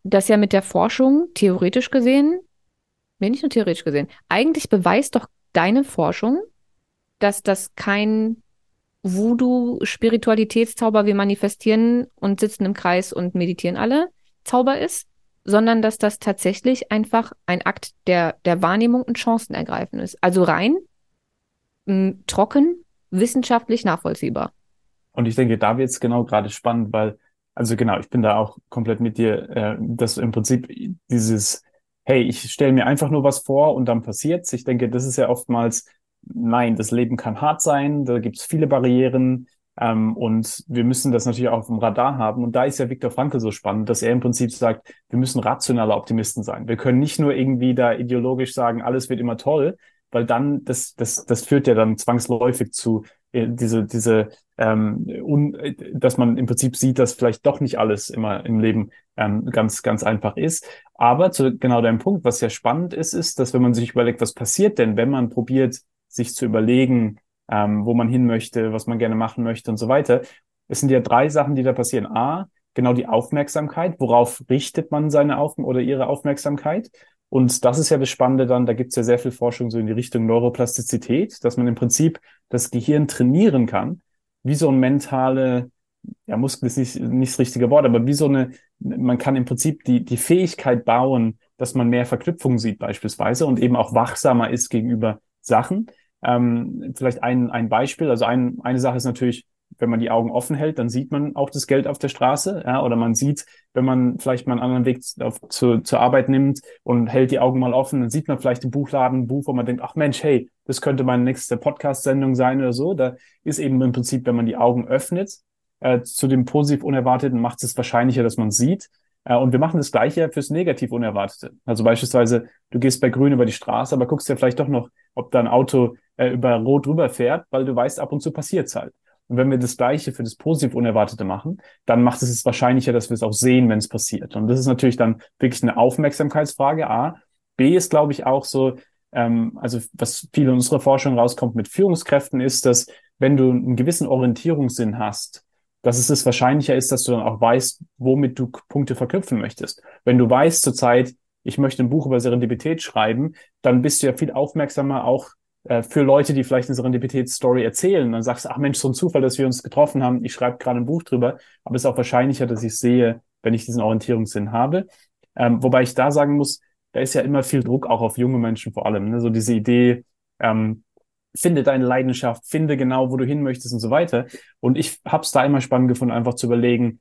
Speaker 2: das ja mit der Forschung theoretisch gesehen, nee, nicht nur theoretisch gesehen, eigentlich beweist doch deine Forschung, dass das kein Voodoo-Spiritualitätszauber, wir manifestieren und sitzen im Kreis und meditieren alle, Zauber ist, sondern dass das tatsächlich einfach ein Akt der, der Wahrnehmung und Chancenergreifen ist. Also rein mh, trocken, wissenschaftlich nachvollziehbar.
Speaker 1: Und ich denke, da wird es genau gerade spannend, weil, also genau, ich bin da auch komplett mit dir, äh, dass im Prinzip dieses, hey, ich stelle mir einfach nur was vor und dann passiert's. Ich denke, das ist ja oftmals, nein, das Leben kann hart sein, da gibt's viele Barrieren, ähm, und wir müssen das natürlich auch auf dem Radar haben. Und da ist ja Viktor Frankl so spannend, dass er im Prinzip sagt, wir müssen rationale Optimisten sein. Wir können nicht nur irgendwie da ideologisch sagen, alles wird immer toll, weil dann, das, das, das führt ja dann zwangsläufig zu äh, diese, diese, ähm, un, dass man im Prinzip sieht, dass vielleicht doch nicht alles immer im Leben ähm, ganz, ganz einfach ist. Aber zu genau deinem Punkt, was ja spannend ist, ist, dass wenn man sich überlegt, was passiert denn, wenn man probiert, sich zu überlegen, ähm, wo man hin möchte, was man gerne machen möchte und so weiter. Es sind ja drei Sachen, die da passieren. A, genau die Aufmerksamkeit. Worauf richtet man seine Auf oder ihre Aufmerksamkeit? Und das ist ja das Spannende dann, da gibt es ja sehr viel Forschung so in die Richtung Neuroplastizität, dass man im Prinzip das Gehirn trainieren kann, wie so ein mentale, ja, Muskel ist nicht, nicht das richtige Wort, aber wie so eine, man kann im Prinzip die, die Fähigkeit bauen, dass man mehr Verknüpfungen sieht beispielsweise und eben auch wachsamer ist gegenüber Sachen. Ähm, vielleicht ein, ein Beispiel. Also ein, eine Sache ist natürlich, wenn man die Augen offen hält, dann sieht man auch das Geld auf der Straße. Ja, oder man sieht, wenn man vielleicht mal einen anderen Weg auf, zu, zur Arbeit nimmt und hält die Augen mal offen, dann sieht man vielleicht im Buchladen ein Buch, wo man denkt, ach Mensch, hey, das könnte meine nächste Podcast-Sendung sein oder so. Da ist eben im Prinzip, wenn man die Augen öffnet, äh, zu dem positiv Unerwarteten macht es wahrscheinlicher, dass man sieht. Äh, und wir machen das Gleiche fürs negativ Unerwartete. Also beispielsweise, du gehst bei Grün über die Straße, aber guckst dir vielleicht doch noch, ob da ein Auto äh, über Rot rüberfährt, weil du weißt, ab und zu passiert's halt. Und wenn wir das Gleiche für das positiv Unerwartete machen, dann macht es es wahrscheinlicher, dass wir es auch sehen, wenn es passiert. Und das ist natürlich dann wirklich eine Aufmerksamkeitsfrage, A. B ist, glaube ich, auch so, ähm, also was viel in unserer Forschung rauskommt mit Führungskräften, ist, dass wenn du einen gewissen Orientierungssinn hast, dass es es wahrscheinlicher ist, dass du dann auch weißt, womit du Punkte verknüpfen möchtest. Wenn du weißt zurzeit, ich möchte ein Buch über Serendipität schreiben, dann bist du ja viel aufmerksamer auch äh, für Leute, die vielleicht eine Serendipitätsstory erzählen. Dann sagst du, ach Mensch, so ein Zufall, dass wir uns getroffen haben. Ich schreibe gerade ein Buch drüber. Aber es ist auch wahrscheinlicher, dass ich sehe, wenn ich diesen Orientierungssinn habe. Ähm, wobei ich da sagen muss, da ist ja immer viel Druck auch auf junge Menschen vor allem. Ne? So diese Idee, ähm, finde deine Leidenschaft, finde genau, wo du hin möchtest und so weiter. Und ich habe es da immer spannend gefunden, einfach zu überlegen,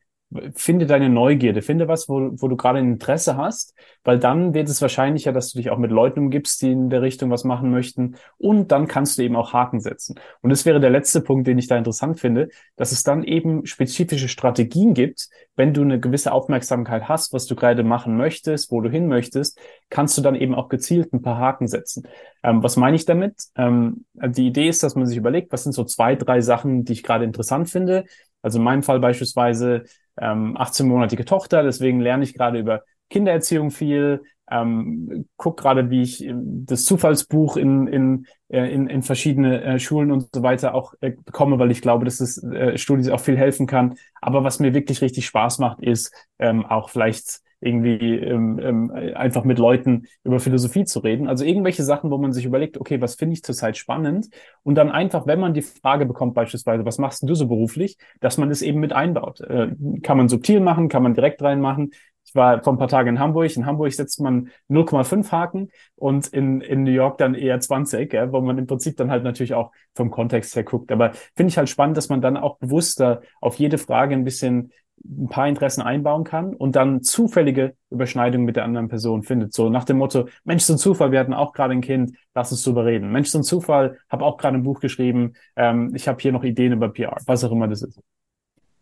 Speaker 1: finde deine Neugierde, finde was, wo, wo du gerade ein Interesse hast, weil dann wird es wahrscheinlicher, dass du dich auch mit Leuten umgibst, die in der Richtung was machen möchten und dann kannst du eben auch Haken setzen. Und das wäre der letzte Punkt, den ich da interessant finde, dass es dann eben spezifische Strategien gibt, wenn du eine gewisse Aufmerksamkeit hast, was du gerade machen möchtest, wo du hin möchtest, kannst du dann eben auch gezielt ein paar Haken setzen. Ähm, was meine ich damit? Ähm, die Idee ist, dass man sich überlegt, was sind so zwei, drei Sachen, die ich gerade interessant finde. Also in meinem Fall beispielsweise ähm, 18-monatige Tochter, deswegen lerne ich gerade über Kindererziehung viel, ähm, guck gerade, wie ich das Zufallsbuch in, in, äh, in, in verschiedene äh, Schulen und so weiter auch äh, bekomme, weil ich glaube, dass das äh, Studien auch viel helfen kann. Aber was mir wirklich richtig Spaß macht, ist ähm, auch vielleicht irgendwie ähm, ähm, einfach mit Leuten über Philosophie zu reden. Also irgendwelche Sachen, wo man sich überlegt, okay, was finde ich zurzeit spannend? Und dann einfach, wenn man die Frage bekommt, beispielsweise, was machst du so beruflich, dass man das eben mit einbaut. Äh, kann man subtil machen, kann man direkt reinmachen. Ich war vor ein paar Tagen in Hamburg. In Hamburg setzt man 0,5 Haken und in, in New York dann eher 20, ja, wo man im Prinzip dann halt natürlich auch vom Kontext her guckt. Aber finde ich halt spannend, dass man dann auch bewusster auf jede Frage ein bisschen ein paar Interessen einbauen kann und dann zufällige Überschneidungen mit der anderen Person findet. So nach dem Motto, Mensch, so ein Zufall, wir hatten auch gerade ein Kind, lass uns drüber reden. Mensch, so ein Zufall, habe auch gerade ein Buch geschrieben, ähm, ich habe hier noch Ideen über PR, was auch immer das ist.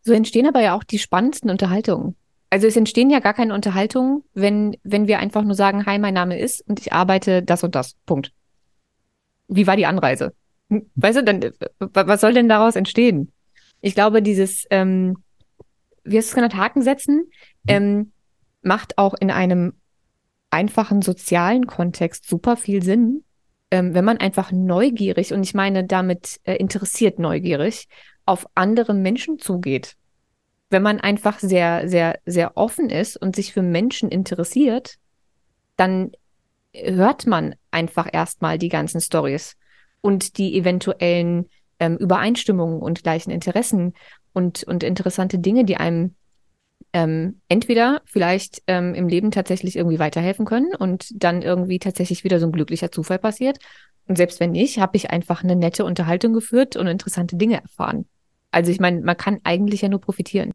Speaker 2: So entstehen aber ja auch die spannendsten Unterhaltungen. Also es entstehen ja gar keine Unterhaltungen, wenn, wenn wir einfach nur sagen, hi, mein Name ist und ich arbeite das und das. Punkt. Wie war die Anreise? Hm, weißt du, dann, was soll denn daraus entstehen? Ich glaube, dieses, ähm, wie hast du es genannt, Haken setzen, mhm. ähm, macht auch in einem einfachen sozialen Kontext super viel Sinn, ähm, wenn man einfach neugierig, und ich meine damit äh, interessiert neugierig, auf andere Menschen zugeht. Wenn man einfach sehr, sehr, sehr offen ist und sich für Menschen interessiert, dann hört man einfach erstmal die ganzen Stories und die eventuellen ähm, Übereinstimmungen und gleichen Interessen und, und interessante Dinge, die einem ähm, entweder vielleicht ähm, im Leben tatsächlich irgendwie weiterhelfen können und dann irgendwie tatsächlich wieder so ein glücklicher Zufall passiert Und selbst wenn nicht, habe ich einfach eine nette Unterhaltung geführt und interessante Dinge erfahren. Also ich meine, man kann eigentlich ja nur profitieren.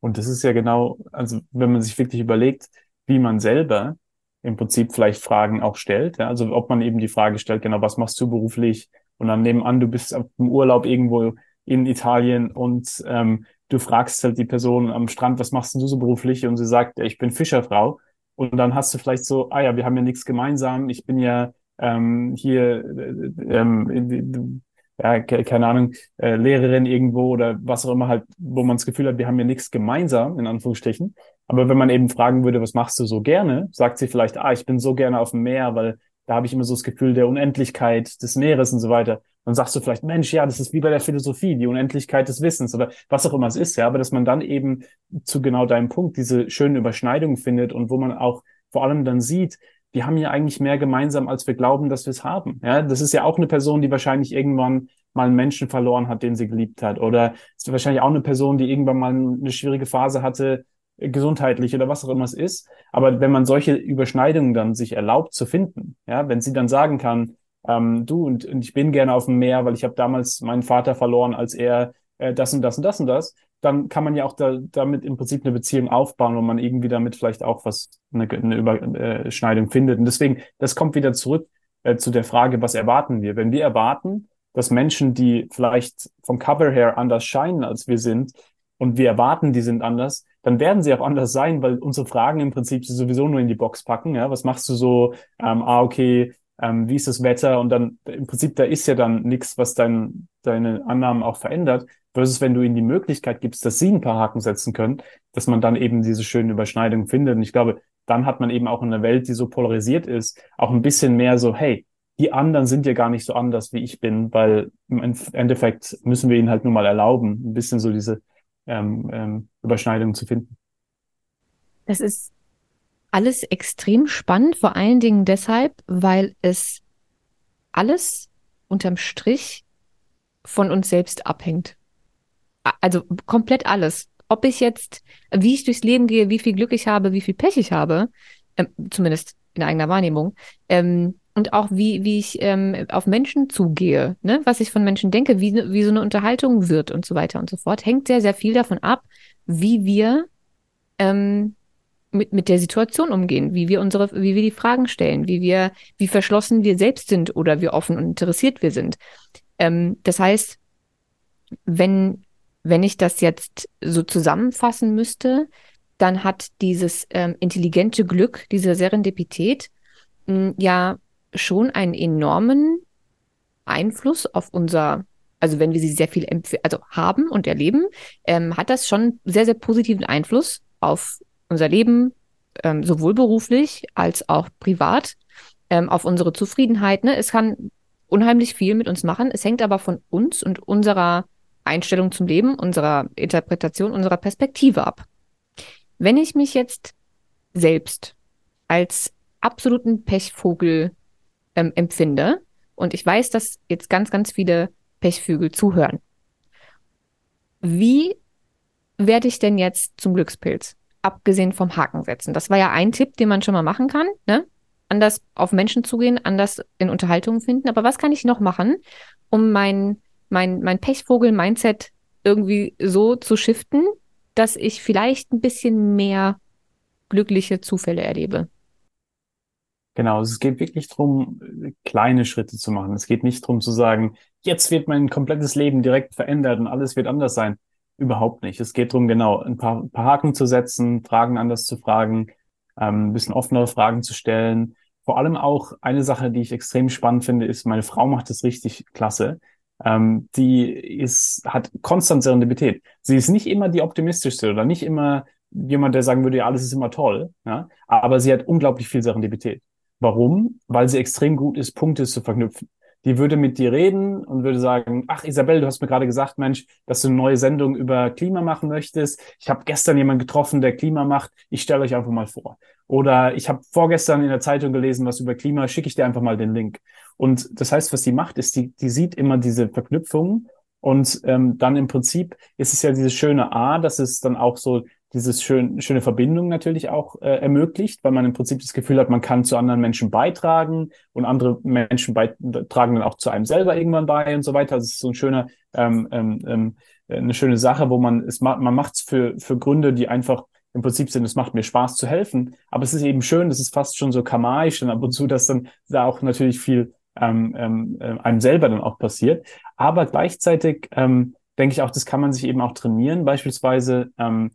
Speaker 1: Und das ist ja genau, also wenn man sich wirklich überlegt, wie man selber im Prinzip vielleicht Fragen auch stellt. Ja? Also ob man eben die Frage stellt, genau, was machst du beruflich? Und dann nebenan, du bist im Urlaub irgendwo in Italien und ähm, du fragst halt die Person am Strand, was machst du so beruflich? Und sie sagt, ich bin Fischerfrau. Und dann hast du vielleicht so, ah ja, wir haben ja nichts gemeinsam. Ich bin ja ähm, hier, äh, ähm, ja, keine Ahnung, äh, Lehrerin irgendwo oder was auch immer halt, wo man das Gefühl hat, wir haben ja nichts gemeinsam, in Anführungsstrichen. Aber wenn man eben fragen würde, was machst du so gerne, sagt sie vielleicht, ah, ich bin so gerne auf dem Meer, weil da habe ich immer so das Gefühl der Unendlichkeit des Meeres und so weiter. Dann sagst du vielleicht, Mensch, ja, das ist wie bei der Philosophie, die Unendlichkeit des Wissens oder was auch immer es ist, ja, aber dass man dann eben zu genau deinem Punkt diese schönen Überschneidungen findet und wo man auch vor allem dann sieht, wir haben ja eigentlich mehr gemeinsam, als wir glauben, dass wir es haben. Ja, das ist ja auch eine Person, die wahrscheinlich irgendwann mal einen Menschen verloren hat, den sie geliebt hat. Oder ist wahrscheinlich auch eine Person, die irgendwann mal eine schwierige Phase hatte, gesundheitlich oder was auch immer es ist. Aber wenn man solche Überschneidungen dann sich erlaubt zu finden, ja, wenn sie dann sagen kann, ähm, du und, und ich bin gerne auf dem Meer, weil ich habe damals meinen Vater verloren, als er äh, das und das und das und das, dann kann man ja auch da, damit im Prinzip eine Beziehung aufbauen, wo man irgendwie damit vielleicht auch was, eine, eine Überschneidung findet. Und deswegen, das kommt wieder zurück äh, zu der Frage, was erwarten wir? Wenn wir erwarten, dass Menschen, die vielleicht vom Cover her anders scheinen, als wir sind, und wir erwarten, die sind anders, dann werden sie auch anders sein, weil unsere Fragen im Prinzip sie sowieso nur in die Box packen. Ja, was machst du so? Ähm, ah, okay, ähm, wie ist das Wetter? Und dann im Prinzip, da ist ja dann nichts, was dein, deine Annahmen auch verändert. Versus wenn du ihnen die Möglichkeit gibst, dass sie ein paar Haken setzen können, dass man dann eben diese schönen Überschneidungen findet. Und ich glaube, dann hat man eben auch in einer Welt, die so polarisiert ist, auch ein bisschen mehr so, hey, die anderen sind ja gar nicht so anders, wie ich bin, weil im Endeffekt müssen wir ihnen halt nur mal erlauben, ein bisschen so diese ähm, ähm, Überschneidungen zu finden.
Speaker 2: Das ist alles extrem spannend, vor allen Dingen deshalb, weil es alles unterm Strich von uns selbst abhängt. Also komplett alles. Ob ich jetzt, wie ich durchs Leben gehe, wie viel Glück ich habe, wie viel Pech ich habe, äh, zumindest in eigener Wahrnehmung, ähm, und auch wie, wie ich ähm, auf Menschen zugehe, ne? was ich von Menschen denke, wie, wie so eine Unterhaltung wird und so weiter und so fort, hängt sehr, sehr viel davon ab, wie wir ähm, mit, mit der Situation umgehen, wie wir unsere, wie wir die Fragen stellen, wie wir, wie verschlossen wir selbst sind oder wie offen und interessiert wir sind. Ähm, das heißt, wenn, wenn ich das jetzt so zusammenfassen müsste, dann hat dieses ähm, intelligente Glück, diese Serendipität, mh, ja schon einen enormen Einfluss auf unser, also wenn wir sie sehr viel also haben und erleben, ähm, hat das schon sehr, sehr positiven Einfluss auf unser Leben, ähm, sowohl beruflich als auch privat, ähm, auf unsere Zufriedenheit. Ne? Es kann unheimlich viel mit uns machen. Es hängt aber von uns und unserer Einstellung zum Leben, unserer Interpretation, unserer Perspektive ab. Wenn ich mich jetzt selbst als absoluten Pechvogel ähm, empfinde. Und ich weiß, dass jetzt ganz, ganz viele Pechvögel zuhören. Wie werde ich denn jetzt zum Glückspilz? Abgesehen vom Haken setzen. Das war ja ein Tipp, den man schon mal machen kann. Ne? Anders auf Menschen zugehen, anders in Unterhaltungen finden. Aber was kann ich noch machen, um mein, mein, mein Pechvogel-Mindset irgendwie so zu shiften, dass ich vielleicht ein bisschen mehr glückliche Zufälle erlebe?
Speaker 1: Genau, es geht wirklich darum, kleine Schritte zu machen. Es geht nicht darum zu sagen, jetzt wird mein komplettes Leben direkt verändert und alles wird anders sein. Überhaupt nicht. Es geht darum, genau, ein paar, ein paar Haken zu setzen, Fragen anders zu fragen, ähm, ein bisschen offenere Fragen zu stellen. Vor allem auch eine Sache, die ich extrem spannend finde, ist, meine Frau macht das richtig klasse. Ähm, die ist, hat konstant Serendipität. Sie ist nicht immer die optimistischste oder nicht immer jemand, der sagen würde, ja, alles ist immer toll, ja, aber sie hat unglaublich viel Serendipität. Warum? Weil sie extrem gut ist, Punkte zu verknüpfen. Die würde mit dir reden und würde sagen, ach Isabel, du hast mir gerade gesagt, Mensch, dass du eine neue Sendung über Klima machen möchtest. Ich habe gestern jemanden getroffen, der Klima macht. Ich stelle euch einfach mal vor. Oder ich habe vorgestern in der Zeitung gelesen, was über Klima, schicke ich dir einfach mal den Link. Und das heißt, was die macht, ist, die, die sieht immer diese Verknüpfungen und ähm, dann im Prinzip ist es ja dieses schöne A, dass es dann auch so dieses schön, schöne Verbindung natürlich auch äh, ermöglicht, weil man im Prinzip das Gefühl hat, man kann zu anderen Menschen beitragen und andere Menschen beitragen dann auch zu einem selber irgendwann bei und so weiter. Also es ist so ein schöner, ähm, ähm, ähm eine schöne Sache, wo man es macht, man macht es für, für Gründe, die einfach im Prinzip sind, es macht mir Spaß zu helfen. Aber es ist eben schön, das ist fast schon so kamaisch und ab und zu, dass dann da auch natürlich viel ähm, ähm, äh, einem selber dann auch passiert. Aber gleichzeitig ähm, denke ich auch, das kann man sich eben auch trainieren. Beispielsweise ähm,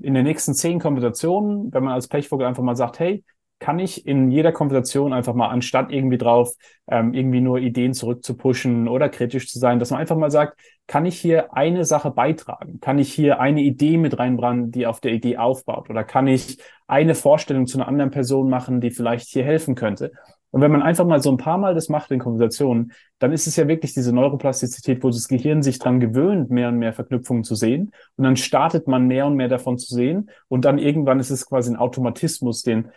Speaker 1: in den nächsten zehn Konversationen, wenn man als Pechvogel einfach mal sagt, hey, kann ich in jeder Konversation einfach mal, anstatt irgendwie drauf, ähm, irgendwie nur Ideen zurückzupushen oder kritisch zu sein, dass man einfach mal sagt, kann ich hier eine Sache beitragen? Kann ich hier eine Idee mit reinbringen, die auf der Idee aufbaut? Oder kann ich eine Vorstellung zu einer anderen Person machen, die vielleicht hier helfen könnte? Und wenn man einfach mal so ein paar Mal das macht in Konversationen, dann ist es ja wirklich diese Neuroplastizität, wo das Gehirn sich dran gewöhnt, mehr und mehr Verknüpfungen zu sehen. Und dann startet man mehr und mehr davon zu sehen. Und dann irgendwann ist es quasi ein Automatismus, den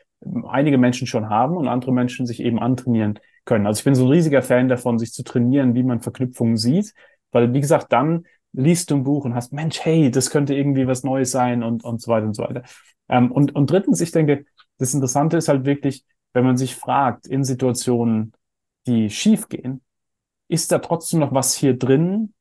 Speaker 1: einige Menschen schon haben und andere Menschen sich eben antrainieren können. Also ich bin so ein riesiger Fan davon, sich zu trainieren, wie man Verknüpfungen sieht. Weil, wie gesagt, dann liest du ein Buch und hast, Mensch, hey, das könnte irgendwie was Neues sein und, und so weiter und so weiter. Ähm, und, und drittens, ich denke, das Interessante ist halt wirklich, wenn man sich fragt, in Situationen, die schief gehen, ist da trotzdem noch was hier drin,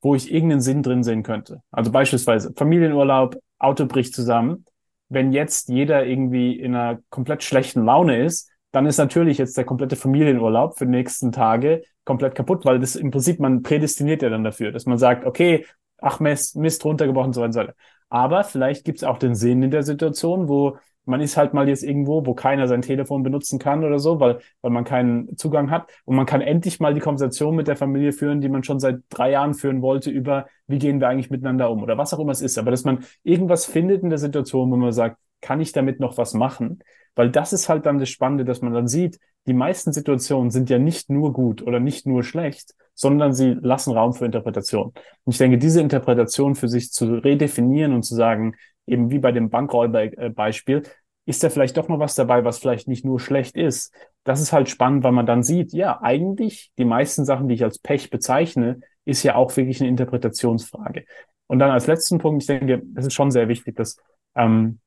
Speaker 1: wo ich irgendeinen Sinn drin sehen könnte? Also beispielsweise Familienurlaub, Auto bricht zusammen. Wenn jetzt jeder irgendwie in einer komplett schlechten Laune ist, dann ist natürlich jetzt der komplette Familienurlaub für die nächsten Tage komplett kaputt, weil das im Prinzip, man prädestiniert ja dann dafür, dass man sagt, okay, ach Mist, Mist runtergebrochen, so und so weiter. Aber vielleicht gibt es auch den Sinn in der Situation, wo man ist halt mal jetzt irgendwo, wo keiner sein Telefon benutzen kann oder so, weil, weil man keinen Zugang hat. Und man kann endlich mal die Konversation mit der Familie führen, die man schon seit drei Jahren führen wollte, über wie gehen wir eigentlich miteinander um oder was auch immer es ist. Aber dass man irgendwas findet in der Situation, wo man sagt, kann ich damit noch was machen? Weil das ist halt dann das Spannende, dass man dann sieht, die meisten Situationen sind ja nicht nur gut oder nicht nur schlecht, sondern sie lassen Raum für Interpretation. Und ich denke, diese Interpretation für sich zu redefinieren und zu sagen, eben wie bei dem Bankräuber-Beispiel, ist da vielleicht doch noch was dabei, was vielleicht nicht nur schlecht ist. Das ist halt spannend, weil man dann sieht, ja, eigentlich die meisten Sachen, die ich als Pech bezeichne, ist ja auch wirklich eine Interpretationsfrage. Und dann als letzten Punkt, ich denke, es ist schon sehr wichtig, dass, ähm,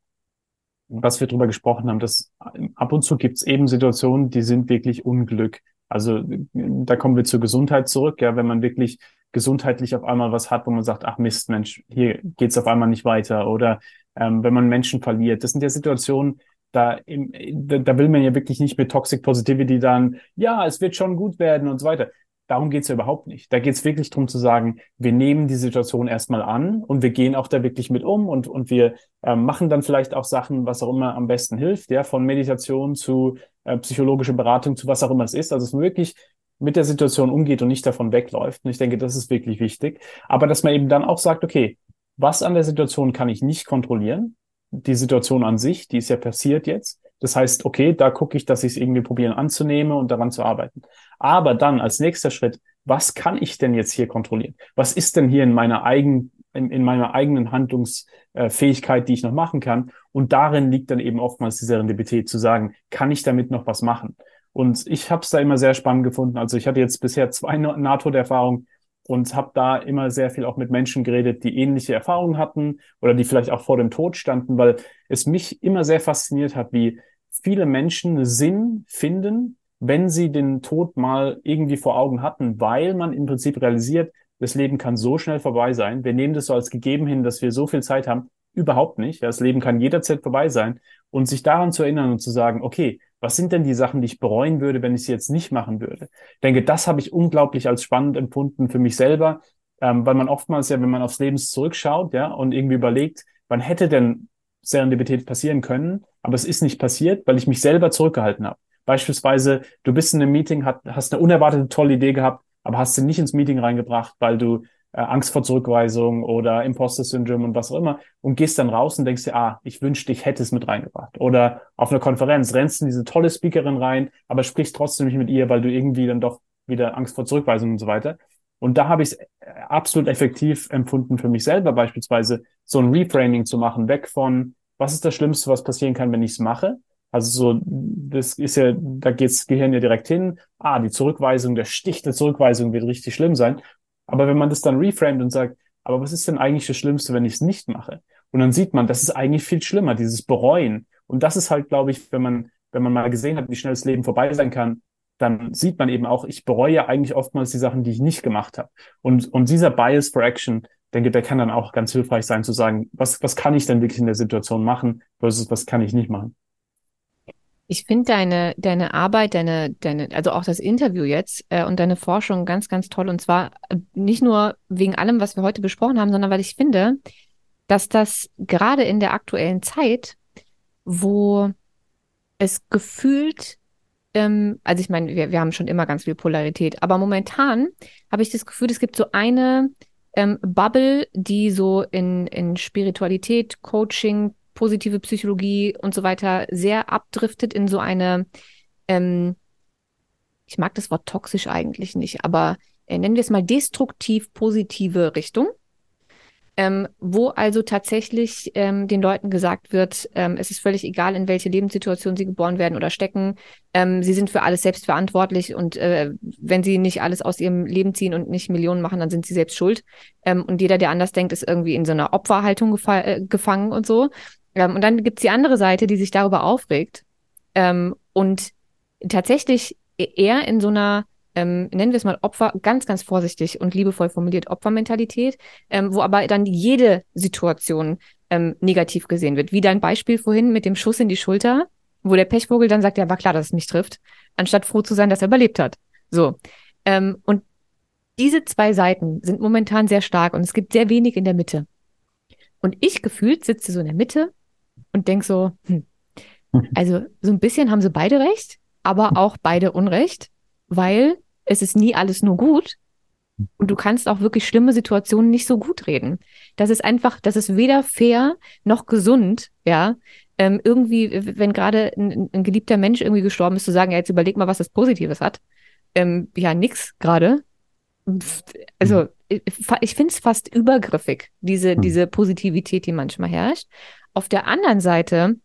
Speaker 1: was wir drüber gesprochen haben, dass ab und zu gibt es eben Situationen, die sind wirklich Unglück. Also da kommen wir zur Gesundheit zurück, ja, wenn man wirklich gesundheitlich auf einmal was hat, wo man sagt, ach Mist, Mensch, hier geht's auf einmal nicht weiter oder ähm, wenn man Menschen verliert. Das sind ja Situationen, da, im, da will man ja wirklich nicht mit Toxic Positivity dann, ja, es wird schon gut werden und so weiter. Darum geht's ja überhaupt nicht. Da geht's wirklich darum zu sagen, wir nehmen die Situation erstmal an und wir gehen auch da wirklich mit um und, und wir ähm, machen dann vielleicht auch Sachen, was auch immer am besten hilft, ja, von Meditation zu äh, psychologische Beratung zu was auch immer es ist. Also es wirklich mit der Situation umgeht und nicht davon wegläuft. Und ich denke, das ist wirklich wichtig. Aber dass man eben dann auch sagt, okay, was an der Situation kann ich nicht kontrollieren? Die Situation an sich, die ist ja passiert jetzt. Das heißt, okay, da gucke ich, dass ich es irgendwie probieren anzunehmen und daran zu arbeiten. Aber dann als nächster Schritt, was kann ich denn jetzt hier kontrollieren? Was ist denn hier in meiner eigenen, in, in meiner eigenen Handlungsfähigkeit, die ich noch machen kann? Und darin liegt dann eben oftmals die Serendipität zu sagen, kann ich damit noch was machen? Und ich habe es da immer sehr spannend gefunden. Also ich hatte jetzt bisher zwei NATO-Erfahrungen und habe da immer sehr viel auch mit Menschen geredet, die ähnliche Erfahrungen hatten oder die vielleicht auch vor dem Tod standen, weil es mich immer sehr fasziniert hat, wie viele Menschen Sinn finden, wenn sie den Tod mal irgendwie vor Augen hatten, weil man im Prinzip realisiert, das Leben kann so schnell vorbei sein. Wir nehmen das so als gegeben hin, dass wir so viel Zeit haben. Überhaupt nicht. Das Leben kann jederzeit vorbei sein. Und sich daran zu erinnern und zu sagen, okay, was sind denn die Sachen, die ich bereuen würde, wenn ich sie jetzt nicht machen würde? Ich denke, das habe ich unglaublich als spannend empfunden für mich selber, ähm, weil man oftmals ja, wenn man aufs Leben zurückschaut, ja, und irgendwie überlegt, wann hätte denn Serendipität passieren können, aber es ist nicht passiert, weil ich mich selber zurückgehalten habe. Beispielsweise, du bist in einem Meeting, hast eine unerwartete tolle Idee gehabt, aber hast sie nicht ins Meeting reingebracht, weil du äh, Angst vor Zurückweisung oder Imposter-Syndrom und was auch immer und gehst dann raus und denkst dir, ah, ich wünschte, ich hätte es mit reingebracht. Oder auf einer Konferenz rennst in diese tolle Speakerin rein, aber sprichst trotzdem nicht mit ihr, weil du irgendwie dann doch wieder Angst vor Zurückweisung und so weiter. Und da habe ich es äh, absolut effektiv empfunden für mich selber, beispielsweise so ein Reframing zu machen, weg von, was ist das Schlimmste, was passieren kann, wenn ich es mache? Also so, das ist ja, da geht's Gehirn ja direkt hin. Ah, die Zurückweisung, der Stich der Zurückweisung wird richtig schlimm sein. Aber wenn man das dann reframed und sagt, aber was ist denn eigentlich das Schlimmste, wenn ich es nicht mache? Und dann sieht man, das ist eigentlich viel schlimmer, dieses Bereuen. Und das ist halt, glaube ich, wenn man, wenn man mal gesehen hat, wie schnell das Leben vorbei sein kann, dann sieht man eben auch, ich bereue eigentlich oftmals die Sachen, die ich nicht gemacht habe. Und, und dieser Bias for Action, denke, der kann dann auch ganz hilfreich sein, zu sagen, was, was kann ich denn wirklich in der Situation machen, versus was kann ich nicht machen.
Speaker 2: Ich finde deine, deine Arbeit, deine, deine, also auch das Interview jetzt äh, und deine Forschung ganz, ganz toll. Und zwar äh, nicht nur wegen allem, was wir heute besprochen haben, sondern weil ich finde, dass das gerade in der aktuellen Zeit, wo es gefühlt, ähm, also ich meine, wir, wir haben schon immer ganz viel Polarität, aber momentan habe ich das Gefühl, es gibt so eine ähm, Bubble, die so in, in Spiritualität, Coaching, positive Psychologie und so weiter sehr abdriftet in so eine, ähm, ich mag das Wort toxisch eigentlich nicht, aber äh, nennen wir es mal destruktiv positive Richtung ähm, wo also tatsächlich ähm, den Leuten gesagt wird, ähm, es ist völlig egal, in welche Lebenssituation sie geboren werden oder stecken. Ähm, sie sind für alles selbst verantwortlich und äh, wenn sie nicht alles aus ihrem Leben ziehen und nicht Millionen machen, dann sind sie selbst schuld. Ähm, und jeder, der anders denkt, ist irgendwie in so einer Opferhaltung äh, gefangen und so. Ähm, und dann gibt's die andere Seite, die sich darüber aufregt ähm, und tatsächlich e-, eher in so einer ähm, nennen wir es mal Opfer, ganz, ganz vorsichtig und liebevoll formuliert Opfermentalität, ähm, wo aber dann jede Situation ähm, negativ gesehen wird. Wie dein Beispiel vorhin mit dem Schuss in die Schulter, wo der Pechvogel dann sagt, ja, war klar, dass es mich trifft, anstatt froh zu sein, dass er überlebt hat. So. Ähm, und diese zwei Seiten sind momentan sehr stark und es gibt sehr wenig in der Mitte. Und ich gefühlt sitze so in der Mitte und denk so, hm, also so ein bisschen haben sie beide recht, aber auch beide Unrecht, weil es ist nie alles nur gut. Und du kannst auch wirklich schlimme Situationen nicht so gut reden. Das ist einfach, das ist weder fair noch gesund, ja. Ähm, irgendwie, wenn gerade ein, ein, geliebter Mensch irgendwie gestorben ist, zu sagen, ja, jetzt überleg mal, was das Positives hat. Ähm, ja, nix gerade. Also, ich, ich finde es fast übergriffig, diese, hm. diese Positivität, die manchmal herrscht. Auf der anderen Seite,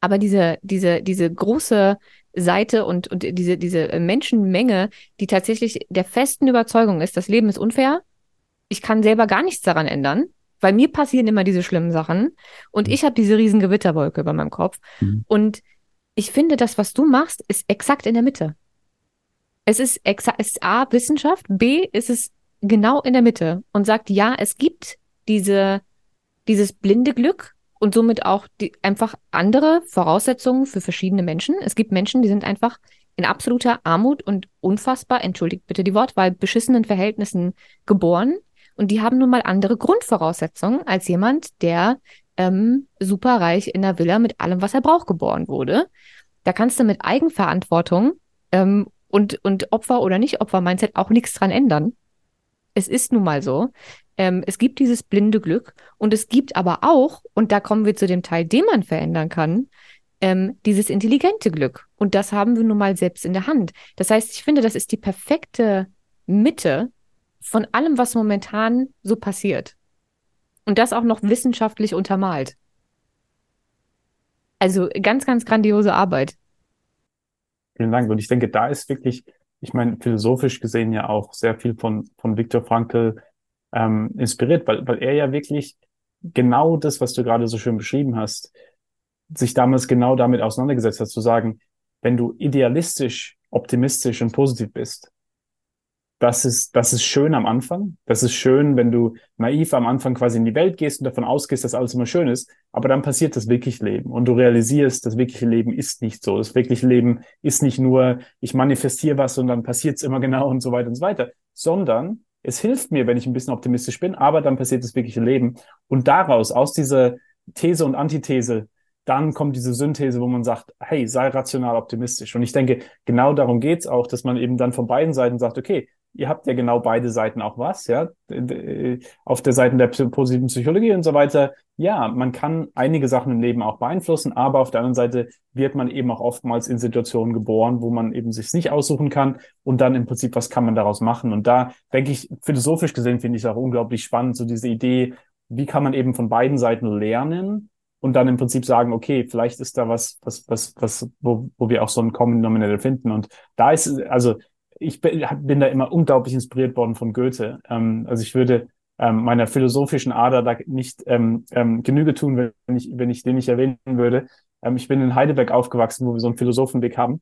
Speaker 2: aber diese, diese, diese große Seite und, und diese, diese Menschenmenge, die tatsächlich der festen Überzeugung ist, das Leben ist unfair. Ich kann selber gar nichts daran ändern, weil mir passieren immer diese schlimmen Sachen und mhm. ich habe diese riesen Gewitterwolke über meinem Kopf. Mhm. Und ich finde, das, was du machst, ist exakt in der Mitte. Es ist, exakt, es ist A, Wissenschaft, B, ist es genau in der Mitte und sagt, ja, es gibt diese, dieses blinde Glück, und somit auch die, einfach andere Voraussetzungen für verschiedene Menschen. Es gibt Menschen, die sind einfach in absoluter Armut und unfassbar, entschuldigt bitte die Wortwahl, beschissenen Verhältnissen geboren. Und die haben nun mal andere Grundvoraussetzungen als jemand, der ähm, superreich in der Villa mit allem, was er braucht, geboren wurde. Da kannst du mit Eigenverantwortung ähm, und, und Opfer oder nicht Opfer-Mindset auch nichts dran ändern. Es ist nun mal so. Ähm, es gibt dieses blinde Glück und es gibt aber auch, und da kommen wir zu dem Teil, den man verändern kann, ähm, dieses intelligente Glück. Und das haben wir nun mal selbst in der Hand. Das heißt, ich finde, das ist die perfekte Mitte von allem, was momentan so passiert. Und das auch noch wissenschaftlich untermalt. Also ganz, ganz grandiose Arbeit.
Speaker 1: Vielen Dank. Und ich denke, da ist wirklich, ich meine, philosophisch gesehen ja auch sehr viel von, von Viktor Frankl ähm, inspiriert, weil, weil er ja wirklich genau das, was du gerade so schön beschrieben hast, sich damals genau damit auseinandergesetzt hat, zu sagen, wenn du idealistisch, optimistisch und positiv bist, das ist, das ist schön am Anfang. Das ist schön, wenn du naiv am Anfang quasi in die Welt gehst und davon ausgehst, dass alles immer schön ist. Aber dann passiert das wirkliche Leben und du realisierst, das wirkliche Leben ist nicht so. Das wirkliche Leben ist nicht nur, ich manifestiere was und dann passiert es immer [laughs] genau und so weiter und so weiter, sondern es hilft mir, wenn ich ein bisschen optimistisch bin, aber dann passiert das wirkliche Leben. Und daraus, aus dieser These und Antithese, dann kommt diese Synthese, wo man sagt, hey, sei rational optimistisch. Und ich denke, genau darum geht's auch, dass man eben dann von beiden Seiten sagt, okay, ihr habt ja genau beide Seiten auch was, ja. Auf der Seite der positiven Psychologie und so weiter. Ja, man kann einige Sachen im Leben auch beeinflussen, aber auf der anderen Seite wird man eben auch oftmals in Situationen geboren, wo man eben sich nicht aussuchen kann und dann im Prinzip, was kann man daraus machen? Und da denke ich, philosophisch gesehen finde ich es auch unglaublich spannend, so diese Idee, wie kann man eben von beiden Seiten lernen und dann im Prinzip sagen, okay, vielleicht ist da was, was, was, was, wo, wo wir auch so einen Common Denominator finden. Und da ist, also ich bin, da immer unglaublich inspiriert worden von Goethe. Ähm, also ich würde ähm, meiner philosophischen Ader da nicht ähm, ähm, Genüge tun, wenn ich, wenn ich den nicht erwähnen würde. Ähm, ich bin in Heidelberg aufgewachsen, wo wir so einen Philosophenweg haben.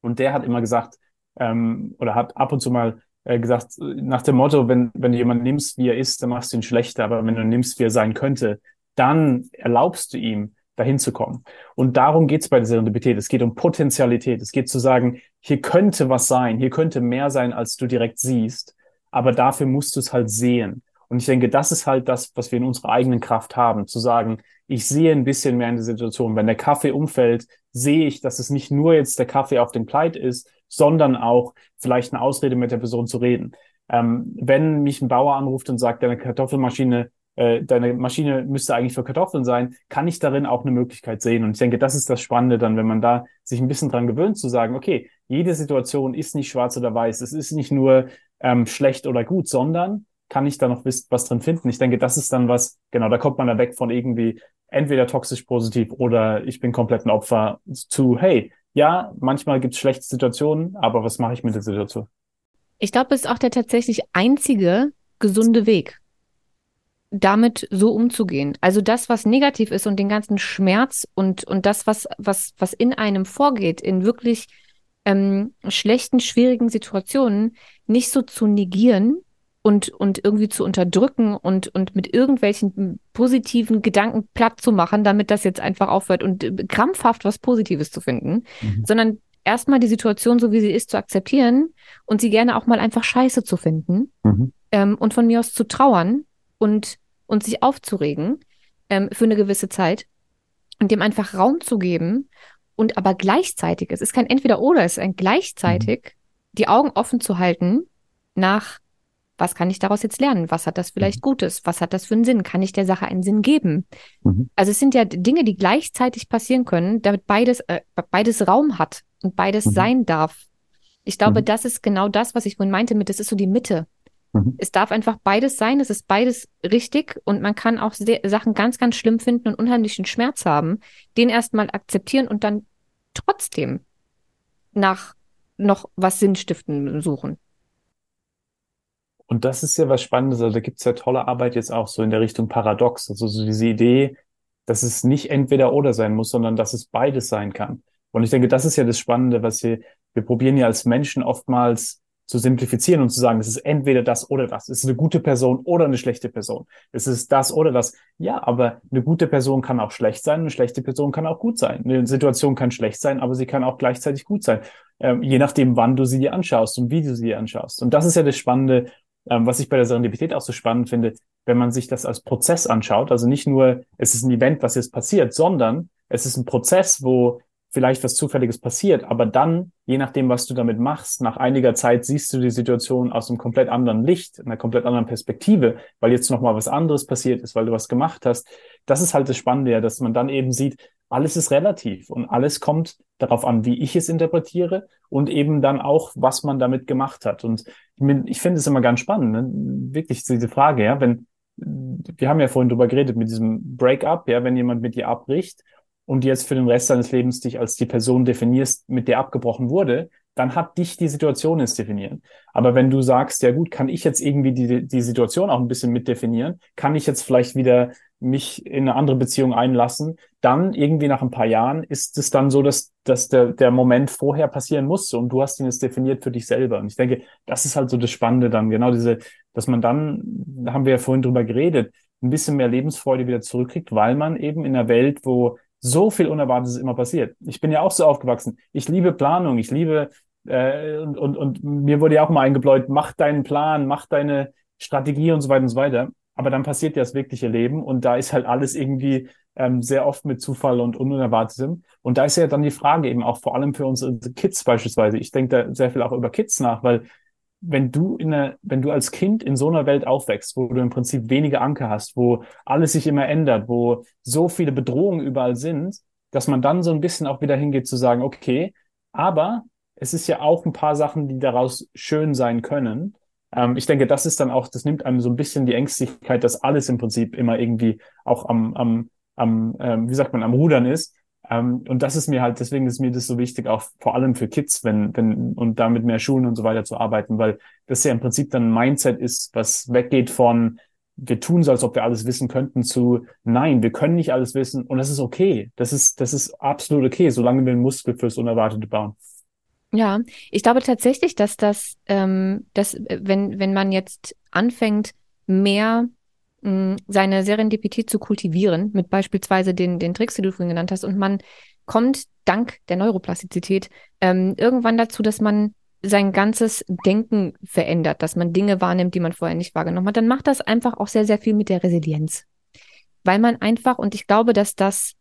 Speaker 1: Und der hat immer gesagt, ähm, oder hat ab und zu mal äh, gesagt, nach dem Motto, wenn, wenn du jemanden nimmst, wie er ist, dann machst du ihn schlechter, aber wenn du nimmst, wie er sein könnte, dann erlaubst du ihm, dahin zu kommen. Und darum geht es bei der Serendipität. Es geht um Potenzialität. Es geht zu sagen, hier könnte was sein, hier könnte mehr sein, als du direkt siehst, aber dafür musst du es halt sehen. Und ich denke, das ist halt das, was wir in unserer eigenen Kraft haben, zu sagen, ich sehe ein bisschen mehr in der Situation. Wenn der Kaffee umfällt, sehe ich, dass es nicht nur jetzt der Kaffee auf dem Kleid ist, sondern auch vielleicht eine Ausrede mit der Person zu reden. Ähm, wenn mich ein Bauer anruft und sagt, deine Kartoffelmaschine, äh, deine Maschine müsste eigentlich für Kartoffeln sein, kann ich darin auch eine Möglichkeit sehen. Und ich denke, das ist das Spannende dann, wenn man da sich ein bisschen dran gewöhnt, zu sagen, okay, jede Situation ist nicht schwarz oder weiß. Es ist nicht nur ähm, schlecht oder gut, sondern kann ich da noch was drin finden? Ich denke, das ist dann was, genau, da kommt man da weg von irgendwie entweder toxisch positiv oder ich bin komplett ein Opfer zu, hey, ja, manchmal gibt es schlechte Situationen, aber was mache ich mit der Situation?
Speaker 2: Ich glaube, es ist auch der tatsächlich einzige gesunde Weg, damit so umzugehen. Also das, was negativ ist und den ganzen Schmerz und, und das, was, was, was in einem vorgeht, in wirklich ähm, schlechten, schwierigen Situationen, nicht so zu negieren, und, und irgendwie zu unterdrücken und, und mit irgendwelchen positiven Gedanken platt zu machen, damit das jetzt einfach aufhört und äh, krampfhaft was Positives zu finden, mhm. sondern erstmal die Situation so wie sie ist zu akzeptieren und sie gerne auch mal einfach scheiße zu finden mhm. ähm, und von mir aus zu trauern und, und sich aufzuregen ähm, für eine gewisse Zeit und dem einfach Raum zu geben und aber gleichzeitig, es ist kein Entweder-Oder, es ist ein gleichzeitig, mhm. die Augen offen zu halten nach was kann ich daraus jetzt lernen? Was hat das vielleicht mhm. Gutes? Was hat das für einen Sinn? Kann ich der Sache einen Sinn geben? Mhm. Also es sind ja Dinge, die gleichzeitig passieren können, damit beides, äh, beides Raum hat und beides mhm. sein darf. Ich glaube, mhm. das ist genau das, was ich vorhin meinte mit, das ist so die Mitte. Mhm. Es darf einfach beides sein, es ist beides richtig und man kann auch Sachen ganz, ganz schlimm finden und unheimlichen Schmerz haben, den erstmal akzeptieren und dann trotzdem nach noch was Sinnstiften suchen.
Speaker 1: Und das ist ja was Spannendes. Also da gibt es ja tolle Arbeit jetzt auch so in der Richtung Paradox. Also so diese Idee, dass es nicht entweder oder sein muss, sondern dass es beides sein kann. Und ich denke, das ist ja das Spannende, was wir, wir probieren ja als Menschen oftmals zu simplifizieren und zu sagen, es ist entweder das oder das. Es ist eine gute Person oder eine schlechte Person. Es ist das oder das. Ja, aber eine gute Person kann auch schlecht sein, eine schlechte Person kann auch gut sein. Eine Situation kann schlecht sein, aber sie kann auch gleichzeitig gut sein. Ähm, je nachdem, wann du sie dir anschaust und wie du sie dir anschaust. Und das ist ja das Spannende, ähm, was ich bei der Serendipität auch so spannend finde, wenn man sich das als Prozess anschaut, also nicht nur, es ist ein Event, was jetzt passiert, sondern es ist ein Prozess, wo vielleicht was Zufälliges passiert, aber dann, je nachdem, was du damit machst, nach einiger Zeit siehst du die Situation aus einem komplett anderen Licht, einer komplett anderen Perspektive, weil jetzt nochmal was anderes passiert ist, weil du was gemacht hast. Das ist halt das Spannende, ja, dass man dann eben sieht, alles ist relativ und alles kommt darauf an, wie ich es interpretiere und eben dann auch, was man damit gemacht hat. Und ich finde es immer ganz spannend, ne? wirklich diese Frage, ja, wenn, wir haben ja vorhin drüber geredet mit diesem Breakup, ja, wenn jemand mit dir abbricht und jetzt für den Rest deines Lebens dich als die Person definierst, mit der abgebrochen wurde, dann hat dich die Situation jetzt definieren. Aber wenn du sagst, ja gut, kann ich jetzt irgendwie die, die Situation auch ein bisschen mitdefinieren, kann ich jetzt vielleicht wieder mich in eine andere Beziehung einlassen, dann irgendwie nach ein paar Jahren ist es dann so, dass, dass der, der Moment vorher passieren musste und du hast ihn jetzt definiert für dich selber. Und ich denke, das ist halt so das Spannende dann, genau diese, dass man dann, da haben wir ja vorhin drüber geredet, ein bisschen mehr Lebensfreude wieder zurückkriegt, weil man eben in einer Welt, wo so viel Unerwartetes immer passiert. Ich bin ja auch so aufgewachsen. Ich liebe Planung, ich liebe äh, und, und, und mir wurde ja auch mal eingebläut, mach deinen Plan, mach deine Strategie und so weiter und so weiter. Aber dann passiert ja das wirkliche Leben und da ist halt alles irgendwie ähm, sehr oft mit Zufall und Unerwartetem. Und da ist ja dann die Frage eben auch vor allem für unsere Kids beispielsweise. Ich denke da sehr viel auch über Kids nach, weil wenn du in einer, wenn du als Kind in so einer Welt aufwächst, wo du im Prinzip wenige Anker hast, wo alles sich immer ändert, wo so viele Bedrohungen überall sind, dass man dann so ein bisschen auch wieder hingeht zu sagen, okay, aber es ist ja auch ein paar Sachen, die daraus schön sein können. Ähm, ich denke, das ist dann auch, das nimmt einem so ein bisschen die Ängstlichkeit, dass alles im Prinzip immer irgendwie auch am, am, am ähm, wie sagt man, am Rudern ist. Ähm, und das ist mir halt, deswegen ist mir das so wichtig, auch vor allem für Kids, wenn, wenn, und damit mehr Schulen und so weiter zu arbeiten, weil das ja im Prinzip dann ein Mindset ist, was weggeht von, wir tun so, als ob wir alles wissen könnten, zu nein, wir können nicht alles wissen und das ist okay. Das ist, das ist absolut okay, solange wir einen Muskel fürs Unerwartete bauen.
Speaker 2: Ja, ich glaube tatsächlich, dass das, ähm, dass, äh, wenn, wenn man jetzt anfängt, mehr seine Serendipität zu kultivieren, mit beispielsweise den, den Tricks, die du vorhin genannt hast, und man kommt dank der Neuroplastizität ähm, irgendwann dazu, dass man sein ganzes Denken verändert, dass man Dinge wahrnimmt, die man vorher nicht wahrgenommen hat, dann macht das einfach auch sehr, sehr viel mit der Resilienz. Weil man einfach, und ich glaube, dass das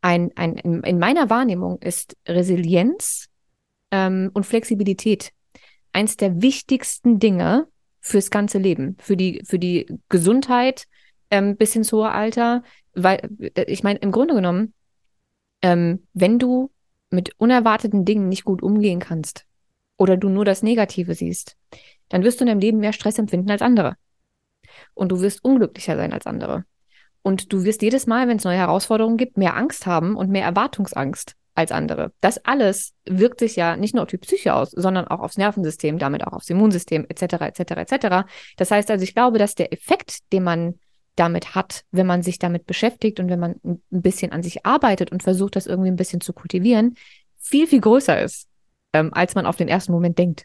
Speaker 2: ein, ein in meiner Wahrnehmung ist Resilienz ähm, und Flexibilität eins der wichtigsten Dinge fürs ganze Leben, für die, für die Gesundheit ähm, bis ins hohe Alter. Weil, äh, ich meine, im Grunde genommen, ähm, wenn du mit unerwarteten Dingen nicht gut umgehen kannst, oder du nur das Negative siehst, dann wirst du in deinem Leben mehr Stress empfinden als andere. Und du wirst unglücklicher sein als andere. Und du wirst jedes Mal, wenn es neue Herausforderungen gibt, mehr Angst haben und mehr Erwartungsangst als andere. Das alles wirkt sich ja nicht nur auf die Psyche aus, sondern auch aufs Nervensystem, damit auch aufs Immunsystem etc. etc. etc. Das heißt also, ich glaube, dass der Effekt, den man damit hat, wenn man sich damit beschäftigt und wenn man ein bisschen an sich arbeitet und versucht, das irgendwie ein bisschen zu kultivieren, viel, viel größer ist, ähm, als man auf den ersten Moment denkt.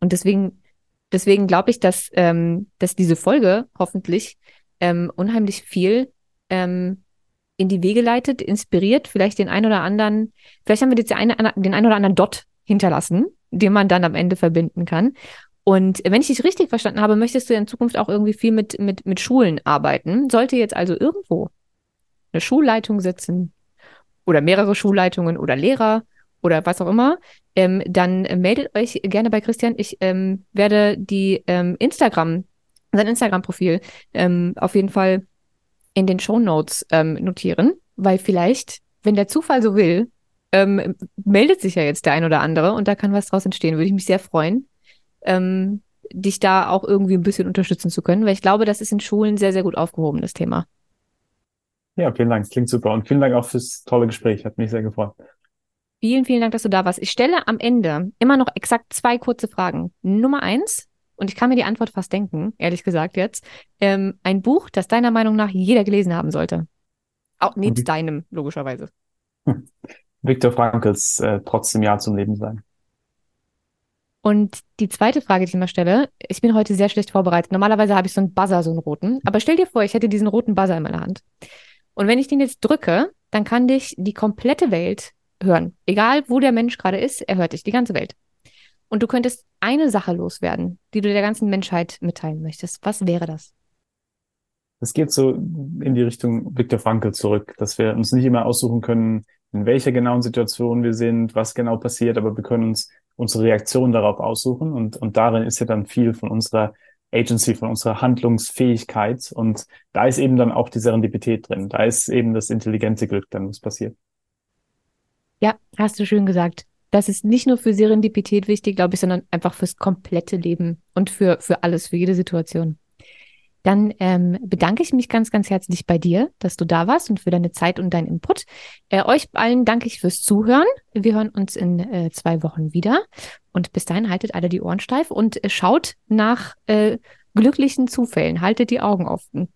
Speaker 2: Und deswegen, deswegen glaube ich, dass, ähm, dass diese Folge hoffentlich ähm, unheimlich viel ähm, in die Wege leitet, inspiriert, vielleicht den einen oder anderen, vielleicht haben wir jetzt den einen, oder anderen Dot hinterlassen, den man dann am Ende verbinden kann. Und wenn ich dich richtig verstanden habe, möchtest du in Zukunft auch irgendwie viel mit, mit, mit Schulen arbeiten. Sollte jetzt also irgendwo eine Schulleitung sitzen oder mehrere Schulleitungen oder Lehrer oder was auch immer, ähm, dann meldet euch gerne bei Christian. Ich ähm, werde die ähm, Instagram, sein Instagram-Profil ähm, auf jeden Fall in den Show Notes ähm, notieren, weil vielleicht, wenn der Zufall so will, ähm, meldet sich ja jetzt der ein oder andere und da kann was draus entstehen. Würde ich mich sehr freuen, ähm, dich da auch irgendwie ein bisschen unterstützen zu können, weil ich glaube, das ist in Schulen sehr, sehr gut aufgehoben, das Thema.
Speaker 1: Ja, vielen Dank. Klingt super. Und vielen Dank auch fürs tolle Gespräch. Hat mich sehr gefreut.
Speaker 2: Vielen, vielen Dank, dass du da warst. Ich stelle am Ende immer noch exakt zwei kurze Fragen. Nummer eins, und ich kann mir die Antwort fast denken, ehrlich gesagt jetzt, ähm, ein Buch, das deiner Meinung nach jeder gelesen haben sollte. Auch nebst deinem, logischerweise. [laughs]
Speaker 1: Viktor Frankls äh, Trotzdem Ja zum Leben sein.
Speaker 2: Und die zweite Frage, die ich immer stelle, ich bin heute sehr schlecht vorbereitet. Normalerweise habe ich so einen Buzzer, so einen roten. Aber stell dir vor, ich hätte diesen roten Buzzer in meiner Hand. Und wenn ich den jetzt drücke, dann kann dich die komplette Welt hören. Egal, wo der Mensch gerade ist, er hört dich, die ganze Welt. Und du könntest eine Sache loswerden, die du der ganzen Menschheit mitteilen möchtest. Was wäre das?
Speaker 1: Es geht so in die Richtung Viktor Frankl zurück, dass wir uns nicht immer aussuchen können, in welcher genauen Situation wir sind, was genau passiert, aber wir können uns unsere Reaktion darauf aussuchen und, und darin ist ja dann viel von unserer Agency, von unserer Handlungsfähigkeit und da ist eben dann auch die Serendipität drin, da ist eben das intelligente Glück dann, was passiert.
Speaker 2: Ja, hast du schön gesagt. Das ist nicht nur für Serendipität wichtig, glaube ich, sondern einfach fürs komplette Leben und für, für alles, für jede Situation. Dann ähm, bedanke ich mich ganz, ganz herzlich bei dir, dass du da warst und für deine Zeit und deinen Input. Äh, euch allen danke ich fürs Zuhören. Wir hören uns in äh, zwei Wochen wieder. Und bis dahin haltet alle die Ohren steif und äh, schaut nach äh, glücklichen Zufällen. Haltet die Augen offen.